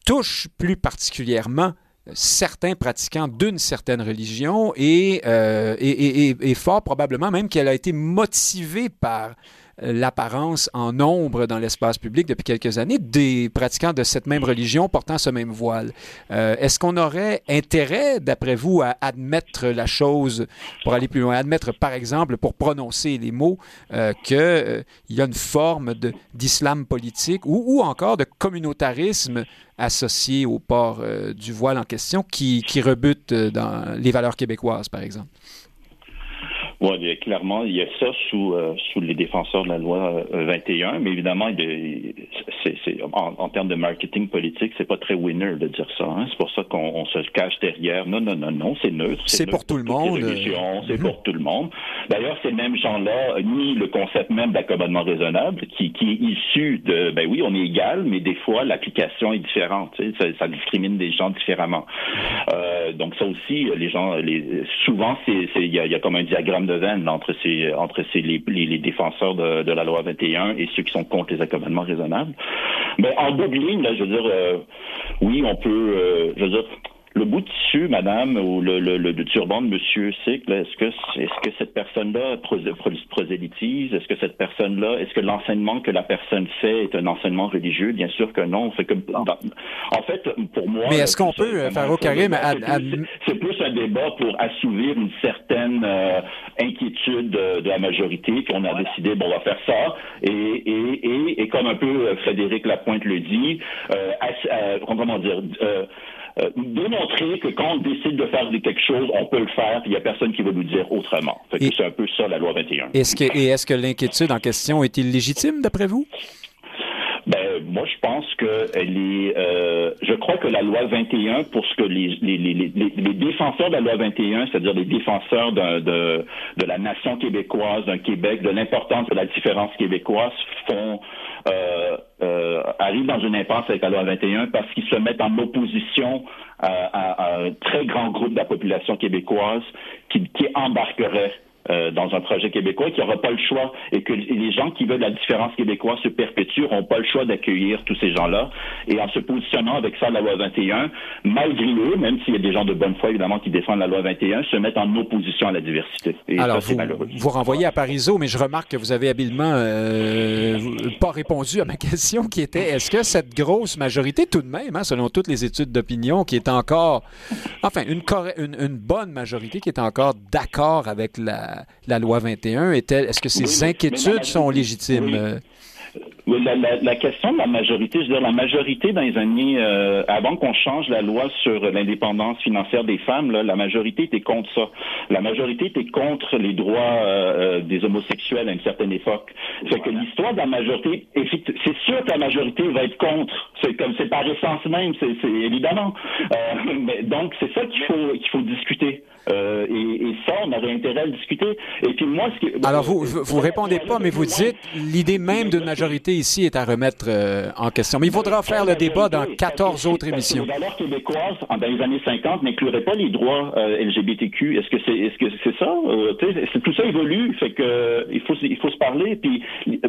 touche plus particulièrement certains pratiquants d'une certaine religion et, euh, et, fort probablement même qu'elle a été motivée par l'apparence en nombre dans l'espace public depuis quelques années des pratiquants de cette même religion portant ce même voile. Euh, est-ce qu'on aurait intérêt, d'après vous, à admettre la chose, pour aller plus loin, admettre par exemple, pour prononcer les mots, euh, qu'il euh, y a une forme d'islam politique ou, ou, encore de communautarisme associé au port du voile en question qui, qui rebute dans les valeurs québécoises, par exemple? Oui, clairement, il y a ça sous, euh, sous les défenseurs de la loi 21, euh, mais évidemment, c'est, en, en, termes de marketing politique, c'est pas très winner de dire ça. Hein. C'est pour ça qu'on se cache derrière. Non, non, non, non, c'est neutre. C'est, pour tout le monde. C'est mhm. pour tout le monde. D'ailleurs, ces mêmes gens-là nient le concept même d'accommodement raisonnable, qui, qui est issu de, ben oui, on est égal, mais des fois, l'application est différente. Tu sais, ça, ça, discrimine des gens différemment. Euh, donc ça aussi, les gens, les, souvent, c'est, il y a, y a comme un diagramme de entre ces entre ces les, défenseurs de, de, la loi 21 et ceux qui sont contre les accommodements raisonnables. Mais en double ligne, là, je veux dire, euh, oui, on peut, euh, je veux dire, le bout de tissu, madame, ou le, le, le, turban de monsieur Cycle, est-ce que, est-ce que cette personne-là prosélytise? Est-ce que cette personne-là, est-ce que l'enseignement que la personne fait est un enseignement religieux? Bien sûr que non. C'est comme, en fait, pour moi. Mais est-ce qu'on peut, Farouk Karim, c'est plus un débat pour assouvir une certaine euh, inquiétude de, la majorité qu'on a décidé, bon, on va faire ça. Et, et, et, et comme un peu euh, Frédéric Lapointe le dit, euh, euh comment dire, euh, euh, démontrer que quand on décide de faire quelque chose, on peut le faire, il n'y a personne qui va nous dire autrement. c'est un peu ça, la loi 21. Est-ce que, et est-ce que l'inquiétude en question est illégitime, d'après vous? Ben, moi, je pense que est. Euh, je crois que la loi 21, pour ce que les, les, les, les défenseurs de la loi 21, c'est-à-dire les défenseurs de, de, de la nation québécoise, d'un Québec, de l'importance de la différence québécoise, font euh, euh, arrivent dans une impasse avec la loi 21 parce qu'ils se mettent en opposition à, un très grand groupe de la population québécoise qui, qui embarquerait euh, dans un projet québécois, qu'il n'y aura pas le choix et que les gens qui veulent la différence québécoise se perpétuent n'auront pas le choix d'accueillir tous ces gens-là. Et en se positionnant avec ça, la loi 21, malgré eux, même s'il y a des gens de bonne foi évidemment qui défendent la loi 21, se mettent en opposition à la diversité. Et Alors, vous, vous renvoyez à Parizeau, mais je remarque que vous avez habilement euh, pas répondu à ma <laughs> question qui était est-ce que cette grosse majorité, tout de même, hein, selon toutes les études d'opinion, qui est encore, enfin, une, une, une bonne majorité qui est encore d'accord avec la la, loi 21? Est-ce que ces inquiétudes sont légitimes? Euh? La, question de la majorité, je veux dire, la majorité dans les années, euh, avant qu'on change la loi sur l'indépendance financière des femmes, la majorité était contre ça. La majorité était contre les droits euh, des homosexuels à une certaine époque. C'est que l'histoire de la majorité, c'est sûr que la majorité va être contre. C'est comme c'est par essence même, c'est évidemment. donc c'est ça qu'il faut qu'il faut discuter. Euh, et, ça, on aurait intérêt à le discuter. Et puis moi, ce Alors, vous, vous, répondez pas, mais vous dites l'idée même d'une majorité ici est à remettre euh, en question. Mais il faudra faire le débat dans 14 autres émissions. Les valeurs québécoises, dans les années 50, n'incluraient pas les droits euh, LGBTQ. Est-ce que c'est est -ce c'est ça? Euh, tout ça évolue, fait que il, faut, il faut se parler. Puis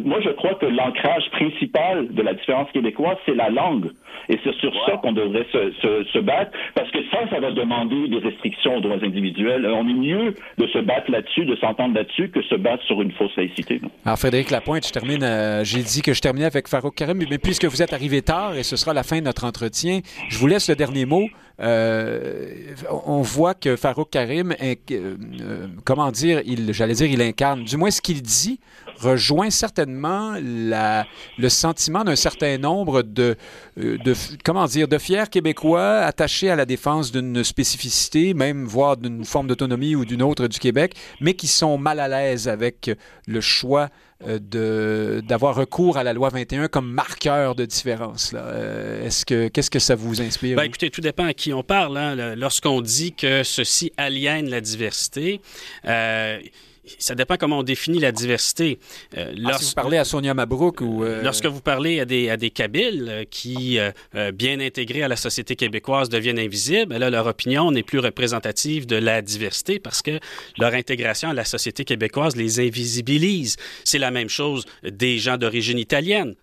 moi, je crois que l'ancrage principal de la différence québécoise, c'est la langue. Et c'est sur ça qu'on devrait se, se, se, battre, parce que ça, ça va demander des restrictions aux droits individuels. On est mieux de se battre là-dessus, de s'entendre là-dessus, que se battre sur une fausse laïcité. Alors, Frédéric Lapointe, je termine. Euh, j'ai dit que je terminais avec Farouk Karim, mais puisque vous êtes arrivé tard et ce sera la fin de notre entretien, je vous laisse le dernier mot. Euh, on voit que Farouk Karim, euh, comment dire, j'allais dire, il incarne, du moins ce qu'il dit, rejoint certainement le sentiment d'un certain nombre de, euh, comment dire, de fiers Québécois attachés à la défense d'une spécificité, même voire d'une forme d'autonomie ou d'une autre du Québec, mais qui sont mal à l'aise avec le choix euh, d'avoir recours à la loi 21 comme marqueur de différence. Euh, est-ce que qu'est-ce que ça vous inspire? Ben, écoutez, tout dépend à qui on parle. Hein. Lorsqu'on dit que ceci aliène la diversité, ça dépend comment on définit la diversité. Euh, ah, si vous parlez à Sonia Mabrouk ou... Euh, lorsque vous parlez à des, à des Kabyles euh, qui, bien intégrés à la société québécoise, deviennent invisibles, là, leur opinion n'est plus représentative de la diversité parce que leur intégration à la société québécoise les invisibilise. C'est la même chose des gens d'origine italienne,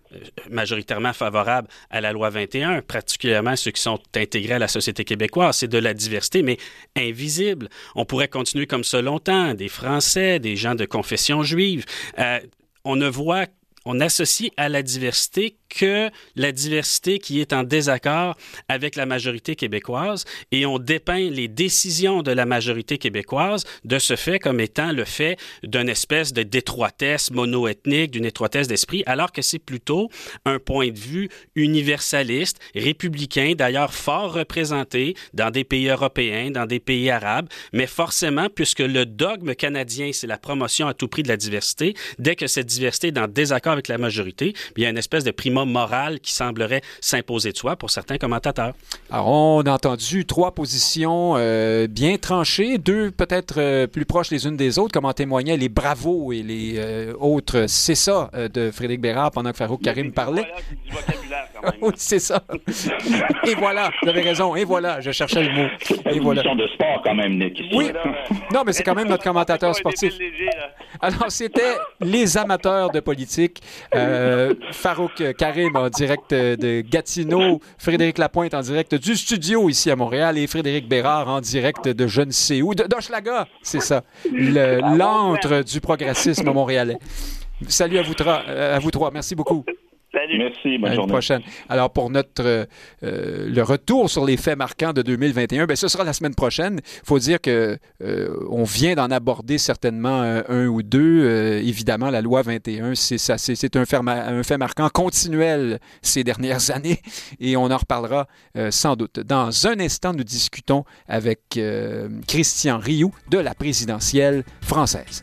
majoritairement favorables à la loi 21, particulièrement ceux qui sont intégrés à la société québécoise. C'est de la diversité, mais invisible. On pourrait continuer comme ça longtemps. Des Français, des gens de confession juive. Euh, on ne voit on associe à la diversité que la diversité qui est en désaccord avec la majorité québécoise et on dépeint les décisions de la majorité québécoise de ce fait comme étant le fait d'une espèce de détroitesse monoethnique, d'une étroitesse d'esprit, alors que c'est plutôt un point de vue universaliste, républicain, d'ailleurs fort représenté dans des pays européens, dans des pays arabes, mais forcément, puisque le dogme canadien, c'est la promotion à tout prix de la diversité, dès que cette diversité est en désaccord avec la majorité, il y a une espèce de moral qui semblerait s'imposer de soi pour certains commentateurs. Alors, on a entendu trois positions euh, bien tranchées, deux peut-être euh, plus proches les unes des autres, comme en témoignaient les bravos et les euh, autres. C'est ça de Frédéric Bérard pendant que Farouk Karim parlait. <laughs> oui, c'est ça. <laughs> et voilà, vous avez raison. Et voilà, je cherchais le mot. Et voilà. de sport quand même, Nick. Oui. Non, mais c'est quand même notre commentateur sportif. Alors, c'était les amateurs de politique. Farouk Karim en direct de Gatineau, Frédéric Lapointe en direct du studio ici à Montréal et Frédéric Bérard en direct de je ne sais où, d'Hochelaga, c'est ça, l'antre du progressisme montréalais. Salut à vous, à vous trois, merci beaucoup. Salut. Merci, bonne à journée. prochaine. Alors, pour notre euh, le retour sur les faits marquants de 2021, bien, ce sera la semaine prochaine. Il faut dire que euh, on vient d'en aborder certainement un, ou deux. Euh, évidemment, la loi 21, c'est un fait, un fait marquant continuel ces dernières <laughs> années, et on en reparlera sans doute. Dans un instant, nous discutons avec Christian Rioux de la présidentielle française.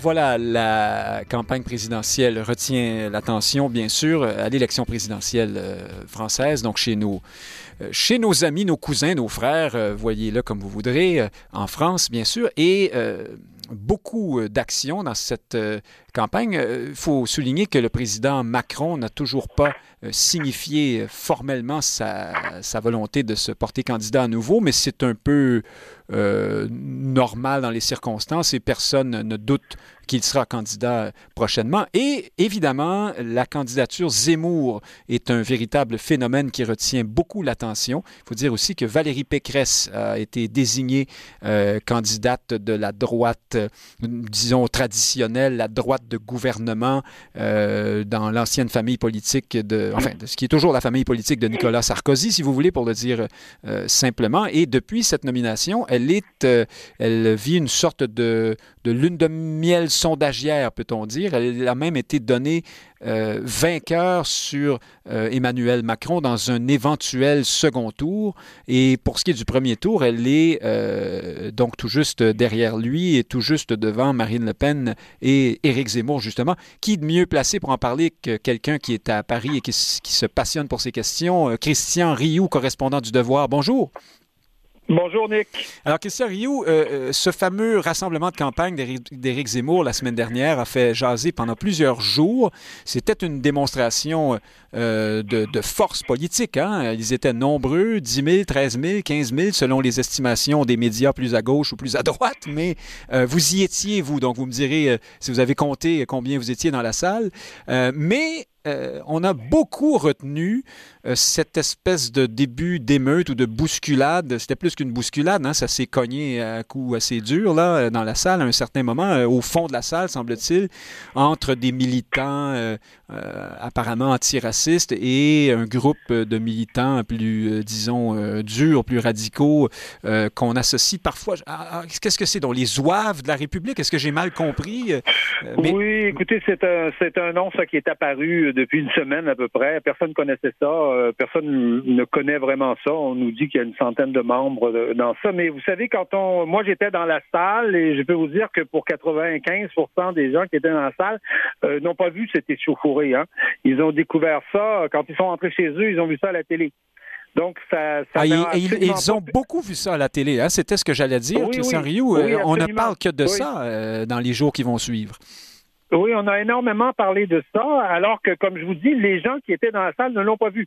Voilà, la campagne présidentielle retient l'attention, bien sûr, à l'élection présidentielle euh, française, donc chez nos, euh, chez nos amis, nos cousins, nos frères, euh, voyez-le comme vous voudrez, en France, bien sûr. Et beaucoup d'actions dans cette Il faut souligner que le président Macron n'a toujours pas signifié formellement sa, volonté de se porter candidat à nouveau, mais c'est un peu normal dans les circonstances et personne ne doute qu'il sera candidat prochainement. Et évidemment, la candidature Zemmour est un véritable phénomène qui retient beaucoup l'attention. Il faut dire aussi que Valérie Pécresse a été désignée euh, candidate de la droite, disons, traditionnelle, la droite de gouvernement euh, dans l'ancienne famille politique de, enfin, de ce qui est toujours la famille politique de Nicolas Sarkozy, si vous voulez, pour le dire euh, simplement. Et depuis cette nomination, elle est, elle vit une sorte de, de lune de miel sondagière, peut-on dire. Elle a même été donnée euh, vainqueur sur euh, Emmanuel Macron dans un éventuel second tour. Et pour ce qui est du premier tour, elle est euh, donc tout juste derrière lui et tout juste devant Marine Le Pen et Éric Zemmour, justement. Qui de mieux placé pour en parler que quelqu'un qui est à Paris et qui, qui se passionne pour ces questions? Christian Rioux, correspondant du Devoir. Bonjour. Bonjour, Nick. Alors, Christian Rioux, euh, euh, ce fameux rassemblement de campagne d'Éric Zemmour la semaine dernière a fait jaser pendant plusieurs jours. C'était une démonstration euh, de, force politique. Hein? Ils étaient nombreux, 10 000, 13 000, 15 000, selon les estimations des médias plus à gauche ou plus à droite. Mais vous y étiez, vous. Donc, vous me direz si vous avez compté combien vous étiez dans la salle. mais on a beaucoup retenu euh, cette espèce de début d'émeute ou de bousculade, c'était plus qu'une bousculade, hein, ça s'est cogné à coup assez dur là, euh, dans la salle à un certain moment, euh, au fond de la salle, semble-t-il, entre des militants apparemment antiracistes et un groupe de militants plus, disons, durs, plus radicaux, qu'on associe parfois. Qu'est-ce que c'est donc les zouaves de la République? Est-ce que j'ai mal compris? Oui, écoutez, c'est un, nom ça, qui est apparu depuis une semaine à peu près. Personne ne connaissait ça. Euh, personne ne connaît vraiment ça. On nous dit qu'il y a une centaine de membres dans ça. Mais vous savez, quand on, moi j'étais dans la salle et je peux vous dire que pour 95% des gens qui étaient dans la salle euh, n'ont pas vu cet Hein. Ils ont découvert ça quand ils sont rentrés chez eux. Ils ont vu ça à la télé. Donc, ça, ça ah, ils, ont beaucoup vu ça à la télé. Hein? C'était ce que j'allais dire, oui, Christian euh, on ne parle que de ça dans les jours qui vont suivre. Oui, on a énormément parlé de ça, alors que, comme je vous dis, les gens qui étaient dans la salle ne l'ont pas vu.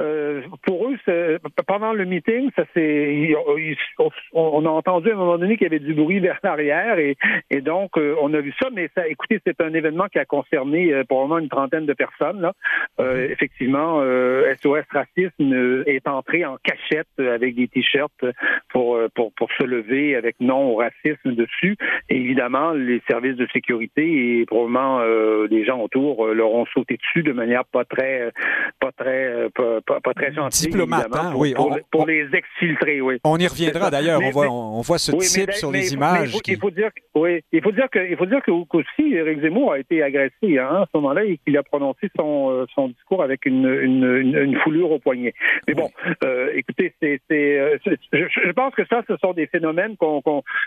Euh, pour eux, pendant le meeting, ça c'est, on a entendu à un moment donné qu'il y avait du bruit <laughs> vers l'arrière et, et, donc euh, on a vu ça. Mais ça, écoutez, c'est un événement qui a concerné euh, probablement une trentaine de personnes. Là. Euh, mhm. effectivement, SOS Racisme est entré en cachette avec des t-shirts pour, pour pour se lever avec non au racisme dessus. Et évidemment, les services de sécurité et probablement les gens autour leur ont sauté dessus de manière pas très pas très pas, très gentil. Diplomate, hein, oui. Pour, les exfiltrer, oui. On y reviendra d'ailleurs. On voit, on voit ce type sur les images. il, faut, dire, oui, il faut dire que, il faut dire que aussi Éric Zemmour a été agressé hein, à ce moment-là et qu'il a prononcé son, euh, son discours avec une, une, une, foulure au poignet. Mais bon, euh, écoutez, c'est, euh, je, je, pense que ça, ce sont des phénomènes qu'on,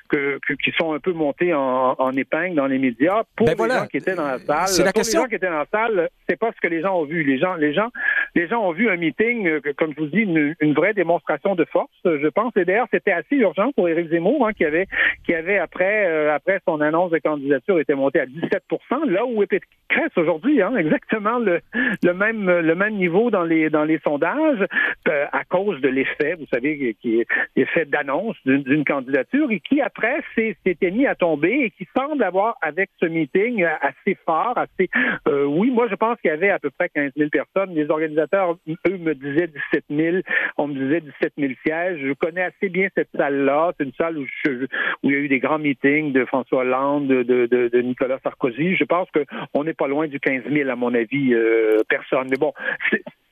que, qui sont un peu montés en, en épingle dans les médias pour ben les gens qui étaient dans la salle. C'est la pour question. les gens qui étaient dans la salle, c'est pas ce que les gens ont vu. Les gens, les gens, les gens ont vu un meeting, euh, comme je vous dis, une, vraie démonstration de force, je pense. Et d'ailleurs, c'était assez urgent pour Éric Zemmour, hein, qui avait, qui avait après, euh, après son annonce de candidature, était monté à 17% là où Cresse aujourd'hui, hein, exactement le, même, le même niveau dans les, dans les sondages, euh, à cause de l'effet, vous savez, qui est l'effet d'annonce d'une candidature et qui après s'était mis à tomber et qui semble avoir avec ce meeting assez fort, assez. oui, moi je pense qu'il y avait à peu près 15 000 personnes. Les organisateurs, me disait 17 000. On me disait 17 000 sièges. Je connais assez bien cette salle-là. C'est une salle où, où il y a eu des grands meetings de François Hollande, de, de, de Nicolas Sarkozy. Je pense qu'on n'est pas loin du 15 000, à mon avis, euh, personne. Mais bon,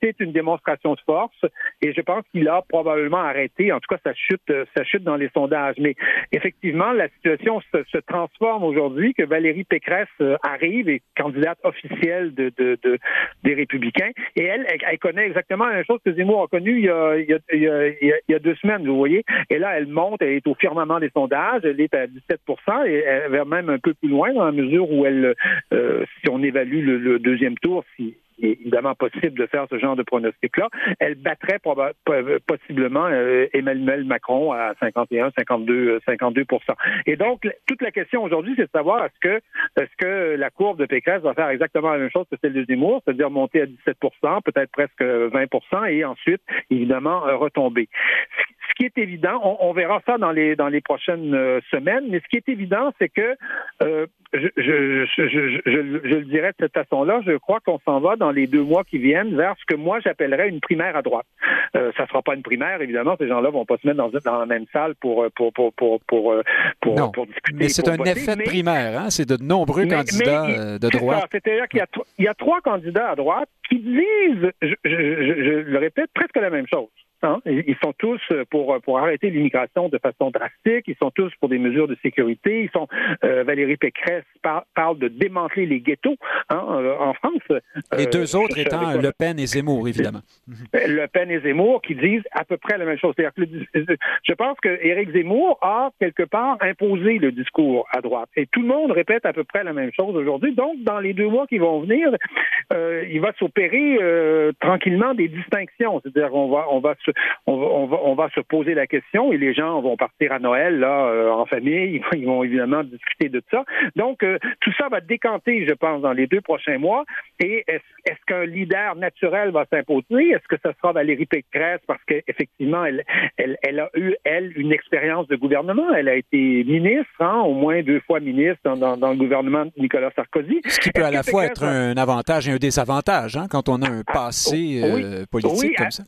c'est une démonstration de force et je pense qu'il a probablement arrêté, en tout cas, sa chute, sa chute dans les sondages. Mais effectivement, la situation se, transforme aujourd'hui que Valérie Pécresse euh, arrive et candidate officielle de, de, de, des Républicains et elle, elle, connaît exactement la même chose que Zemmour a connu il y a, il, y a, il, y a, deux semaines, vous voyez. Et là, elle monte, elle est au firmament des sondages, elle est à 17 et elle va même un peu plus loin dans la mesure où elle, euh, si on évalue le, le deuxième tour, si évidemment possible de faire ce genre de pronostic-là, elle battrait possiblement Emmanuel Macron à 51, 52, 52 Et donc, toute la question aujourd'hui, c'est de savoir est-ce que, est-ce que la courbe de Pécresse va faire exactement la même chose que celle de Zemmour, c'est-à-dire monter à 17 peut-être presque 20% et ensuite, évidemment, retomber. Ce qui est évident, on, verra ça dans les dans les prochaines euh, semaines, mais ce qui est évident, c'est que euh, je, je, je, je, le dirais de cette façon-là, je crois qu'on s'en va dans les deux mois qui viennent vers ce que moi j'appellerais une primaire à droite. Euh, ça sera pas une primaire, évidemment, ces gens-là vont pas se mettre dans, dans la même salle pour pour pour pour pour, pour, pour discuter. Mais c'est un effet de primaire, hein? c'est de nombreux candidats euh, de droite. C'est-à-dire qu'il y, a, il y a trois candidats à droite qui disent, je, je le répète, presque la même chose. Hein? Ils sont tous pour pour arrêter l'immigration de façon drastique. Ils sont tous pour des mesures de sécurité. Ils sont euh, Valérie Pécresse parle de démanteler les ghettos hein, euh, en France. Les deux euh, autres étant Le Pen et Zemmour, évidemment. Le Pen et Zemmour qui disent à peu près la même chose. je pense que Éric Zemmour a quelque part imposé le discours à droite. Et tout le monde répète à peu près la même chose aujourd'hui. Donc, dans les deux mois qui vont venir, il va s'opérer tranquillement des distinctions. C'est-à-dire qu'on va on va se on va, se poser la question et les gens vont partir à Noël là euh, en famille, <laughs> ils vont évidemment discuter de ça. Donc euh, tout ça va décanter, je pense, dans les deux prochains mois. Et est-ce qu'un leader naturel va s'imposer? Est-ce que ce sera Valérie Pécresse? Parce qu'effectivement elle, elle, a eu elle une expérience de gouvernement. Elle a été ministre, hein, au moins deux fois ministre dans, le gouvernement de Nicolas Sarkozy. Ce qui peut à la fois être un avantage et un désavantage hein, quand on a un ah, passé euh, politique comme ça.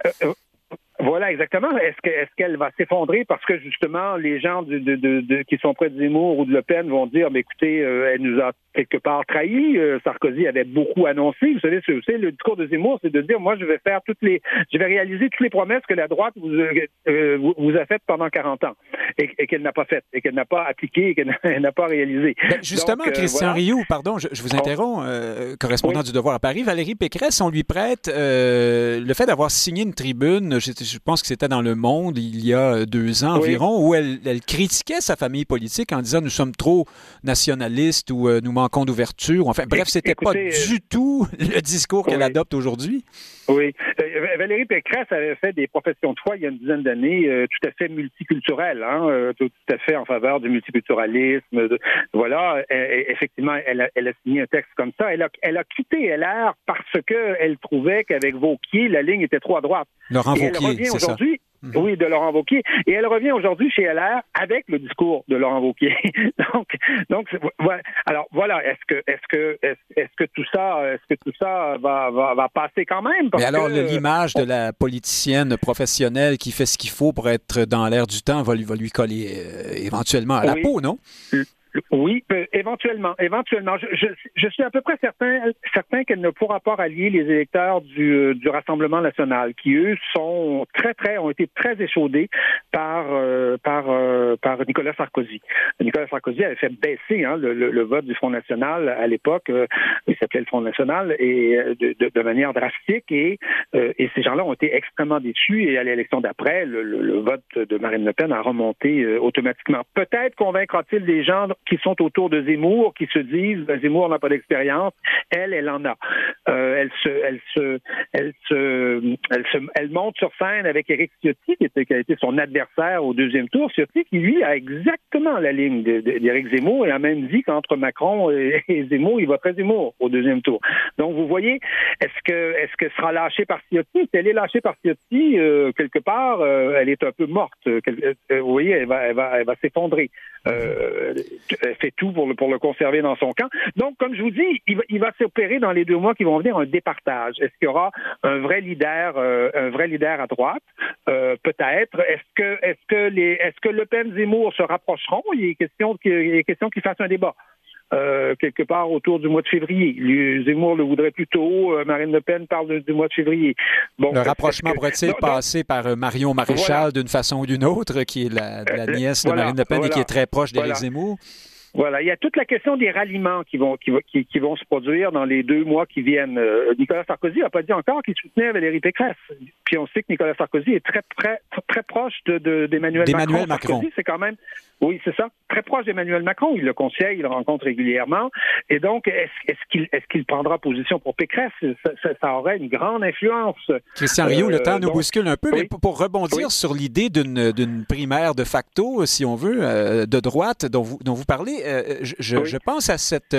Voilà, exactement. Est-ce que est-ce qu'elle va s'effondrer? Parce que justement les gens de, de, de, qui sont près de Zemmour ou de Le Pen vont dire, mais écoutez, euh, elle nous a quelque part trahi. Euh, Sarkozy avait beaucoup annoncé. Vous savez, c'est le discours de Zemmour, c'est de dire, moi, je vais faire toutes les, je vais réaliser toutes les promesses que la droite vous, euh, vous, a faites pendant 40 ans et, qu'elle n'a pas faites et qu'elle n'a pas appliquées et qu'elle n'a pas réalisées. Ben, justement, Christian Rioux, pardon, je, vous interromps, correspondant du Devoir à Paris, Valérie Pécresse, on lui prête le fait d'avoir signé une tribune. Je, je pense que c'était dans Le Monde il y a deux ans environ, où elle, critiquait sa famille politique en disant nous sommes trop nationalistes ou euh, nous manquons d'ouverture. Enfin, bref, c'était pas du euh, tout le discours qu'elle adopte aujourd'hui. Oui. Euh, Valérie Pécresse avait fait des professions de foi il y a une dizaine d'années tout à fait multiculturelles, hein, tout, à fait en faveur du multiculturalisme. voilà. effectivement, elle a, elle a, signé un texte comme ça. Elle a, elle a quitté LR parce qu'elle trouvait qu'avec Vauquier, la ligne était trop à droite. Laurent Vauquier, aujourd'hui. Mhm. Oui, de Laurent Wauquiez. Et elle revient aujourd'hui chez LR avec le discours de Laurent Wauquiez. <laughs> donc, donc, voilà. Alors voilà, est-ce que, est-ce que, est-ce, que tout ça, est-ce que tout ça va, va, va passer quand même? Mais alors, l'image de la politicienne professionnelle qui fait ce qu'il faut pour être dans l'air du temps va lui, va lui coller euh, éventuellement à la peau, non? Oui, euh, éventuellement. Éventuellement. Je, je, suis à peu près certain, certain qu'elle ne pourra pas rallier les électeurs du, euh, du Rassemblement national, qui eux sont très, très, ont été très échaudés par, euh, par, par Nicolas Sarkozy. Nicolas Sarkozy avait fait baisser hein, le, le, vote du Front national à l'époque, il s'appelait le Front national, et de, de, de manière drastique, et, et ces gens-là ont été extrêmement déçus, et à l'élection d'après, le, le, vote de Marine Le Pen a remonté automatiquement. Peut-être convaincra-t-il des gens qui sont autour de Zemmour, qui se disent ben, Zemmour n'a pas d'expérience, elle, elle en a. Euh, elle se, elle se, elle se, elle se, elle monte sur scène avec Éric Ciotti, qui, était, qui a été son adversaire au deuxième tour. Ciotti, qui lui a exactement la ligne d'Éric Zemmour et a même dit qu'entre Macron et, Zemmour, il voterait Zemmour au deuxième tour. Donc vous voyez, est-ce que, est-ce que sera lâchée par Ciotti? Si elle est lâchée par Ciotti, euh, quelque part, euh, elle est un peu morte. vous voyez, elle va, elle va, elle va s'effondrer. Euh, fait tout pour le, pour le conserver dans son camp. Donc, comme je vous dis, il va, il va s'opérer dans les deux mois qui vont venir un départage. Est-ce qu'il y aura un vrai leader, euh, un vrai leader à droite? Euh, Peut-être. Est-ce que, est-ce que les, est-ce que Le Pen Zemmour se rapprocheront? Il est question, il est question qu'ils fassent un débat. Euh, quelque part autour du mois de février. Zemmour le voudrait plus tôt. Euh, Marine Le Pen parle du mois de février. Bon, le rapprochement pourrait-il passer par euh, Marion Maréchal d'une façon ou d'une autre, qui est la, nièce de Marine Le Pen et qui est très proche d'Éric Zemmour? Voilà, il y a toute la question des ralliements qui vont qui, qui, vont se produire dans les deux mois qui viennent. Nicolas Sarkozy n'a pas dit encore qu'il soutenait Valérie Pécresse. Puis on sait que Nicolas Sarkozy est très, très, très proche d'Emmanuel de, Macron. Macron. C'est quand même, oui, c'est ça, très proche d'Emmanuel Macron. Il le conseille, il le rencontre régulièrement. Et donc, est-ce qu'il est qu'il prendra position pour Pécresse? Ça, aurait une grande influence. Christian Rio, le temps nous bouscule un peu, mais pour rebondir sur l'idée d'une primaire de facto, si on veut, de droite dont vous, dont vous parlez, je, je, pense à cette,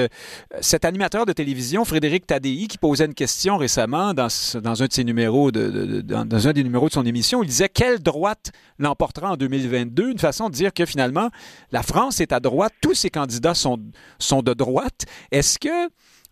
cet animateur de télévision, Frédéric Tadei, qui posait une question récemment dans, dans un de ses numéros, de, dans, un des numéros de son émission. Il disait quelle droite l'emportera en 2022 Une façon de dire que finalement, la France est à droite, tous ses candidats sont, sont de droite. Est-ce que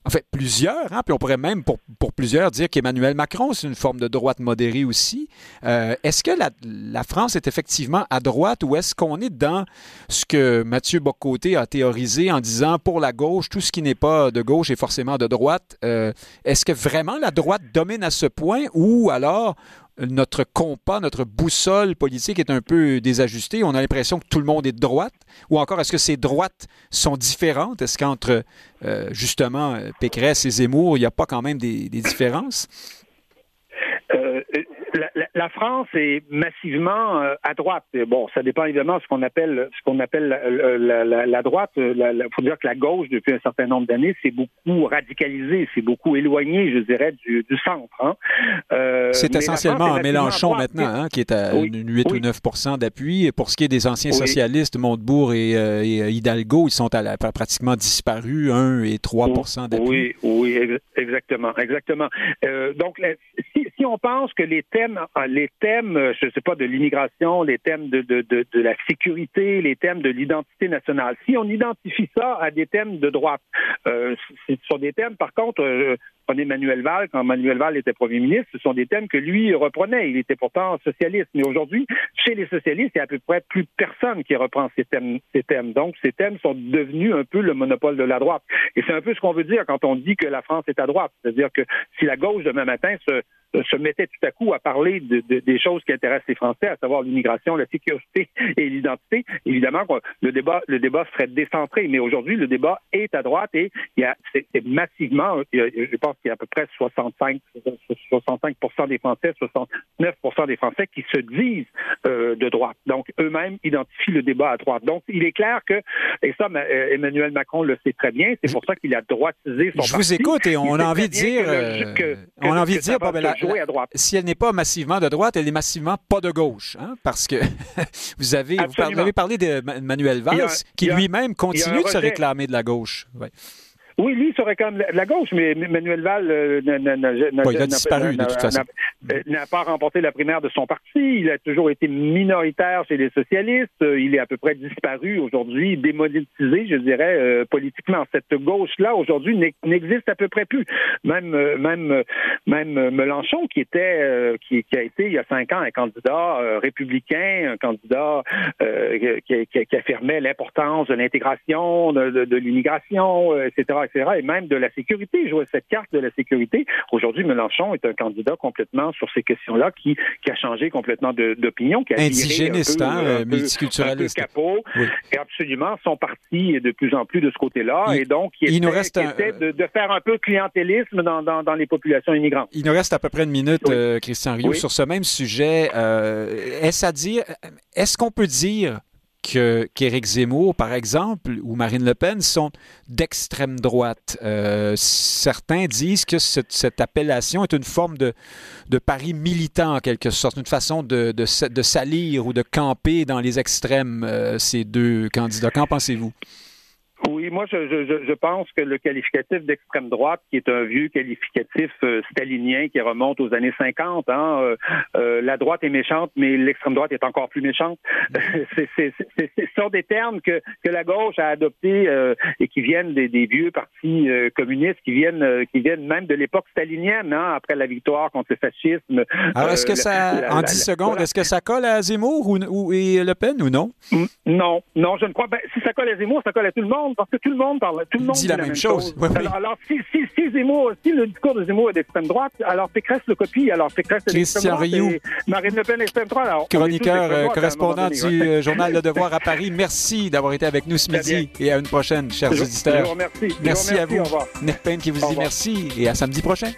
en fait, plusieurs, hein, puis on pourrait même pour, plusieurs dire qu'Emmanuel Macron, c'est une forme de droite modérée aussi. Euh, est-ce que la, la, France est effectivement à droite ou est-ce qu'on est dans ce que Mathieu Bocoté a théorisé en disant pour la gauche, tout ce qui n'est pas de gauche est forcément de droite? Euh, est-ce que vraiment la droite domine à ce point ou alors notre compas, notre boussole politique est un peu désajustée. On a l'impression que tout le monde est de droite. Ou encore, est-ce que ces droites sont différentes? Est-ce qu'entre, euh, justement, Pécresse et Zemmour, il n'y a pas quand même des, différences? Euh, la, France est massivement euh, à droite. Bon, ça dépend évidemment de ce qu'on appelle ce qu'on appelle la, droite. Il faut dire que la gauche, depuis un certain nombre d'années, c'est beaucoup radicalisé, c'est beaucoup éloigné, je dirais, du, centre. Hein. Euh, c'est essentiellement Mélenchon maintenant, hein, qui est à 8 ou 9 d'appui. Pour ce qui est des anciens socialistes, Montebourg et, Hidalgo, ils sont à pratiquement disparus, 1 et 3 d'appui. Oui, oui, exactement, exactement. donc, si, si on pense que les thèmes, euh, les thèmes, euh, je ne sais pas, de l'immigration, les thèmes de, de, de, la sécurité, les thèmes de l'identité nationale, si on identifie ça à des thèmes de droite, euh, sur des thèmes, par contre, euh, prenez Valls, quand Manuel Valls était premier ministre, ce sont des thèmes que lui reprenait. Il était pourtant socialiste. Mais aujourd'hui, chez les socialistes, il y a à peu près plus personne qui reprend ces thèmes. Ces thèmes. Donc, ces thèmes sont devenus un peu le monopole de la droite. Et c'est un peu ce qu'on veut dire quand on dit que la France est à droite. C'est-à-dire que si la gauche demain matin se se mettait tout à coup à parler de, des choses qui intéressent les Français, à savoir l'immigration, la sécurité <laughs> et l'identité, évidemment, le débat, le débat serait décentré. Mais aujourd'hui, le débat est à droite et il y a, c'est, massivement, je pense qu'il y a à peu près 65, 65 des Français, 69% des Français qui se disent euh, de droite. Donc, eux-mêmes identifient le débat à droite. Donc, il est clair que, et ça, euh, Emmanuel Macron le sait très bien, c'est pour ça qu'il a droitisé son Je vous écoute et on a envie de dire, euh, on a envie de dire, si elle n'est pas massivement de droite, elle est massivement pas de gauche, hein, parce que <laughs> vous avez, vous avez parlé de Manuel Valls, qui lui-même continue de se réclamer de la gauche. Oui, lui, il serait quand même la gauche, mais Manuel Val euh, n'a pas remporté la primaire de son parti. Il a toujours été minoritaire chez les socialistes. Euh, il est à peu près disparu aujourd'hui, démonétisé, je dirais, euh, politiquement. Cette gauche-là, aujourd'hui, n'existe à peu près plus. Même, même, même Mélenchon, qui était, qui, qui, a été il y a cinq ans un candidat républicain, un candidat qui, qui, affirmait l'importance de l'intégration, de, de, de l'immigration, etc., etc., et même de la sécurité. Il jouait cette carte de la sécurité. Aujourd'hui, Mélenchon est un candidat complètement sur ces questions-là qui, qui a changé complètement d'opinion, qui a Indigéniste, un peu, hein, multiculturaliste. Un peu capot, et absolument, son parti est de plus en plus de ce côté-là, et donc il, nous reste de, de, faire un peu clientélisme dans, dans, dans, les populations immigrantes. Il nous reste à peu près une minute, euh, Christian Rio, sur ce même sujet. Euh, est-ce à dire, est-ce qu'on peut dire qu'Éric Zemmour, par exemple, ou Marine Le Pen sont d'extrême droite. Euh, certains disent que cette, appellation est une forme de, pari militant, en quelque sorte, une façon de salir ou de camper dans les extrêmes, euh, ces deux candidats. Qu'en pensez-vous? Oui, moi, je, je, je, pense que le qualificatif d'extrême droite, qui est un vieux qualificatif euh, stalinien qui remonte aux années 50, hein, euh, euh, la droite est méchante, mais l'extrême droite est encore plus méchante. <laughs> c'est sont des termes que, que la gauche a adoptés et qui viennent des, des vieux partis communistes, qui viennent, qui viennent même de l'époque stalinienne, hein, après la victoire contre le fascisme. Alors, est-ce que ça, en 10 secondes, est-ce que ça colle à Zemmour ou, ou, et Le Pen ou non? Non, non, je ne crois pas. Ben, si ça colle à Zemmour, ça colle à tout le monde parce que tout le monde parle, tout le monde dit, la, même chose. Alors, si, si, si, Zemmour, si le discours de Zemmour est d'extrême droite, alors Pécresse le copie, alors Pécresse est d'extrême droite et Marine Le Pen est d'extrême droite. Alors, Chroniqueur, euh, correspondant du euh, journal Le Devoir à Paris, merci d'avoir été avec nous ce midi et à une prochaine, chers auditeurs. Je vous remercie. Merci, à vous. Nick Payne qui vous dit merci et à samedi prochain.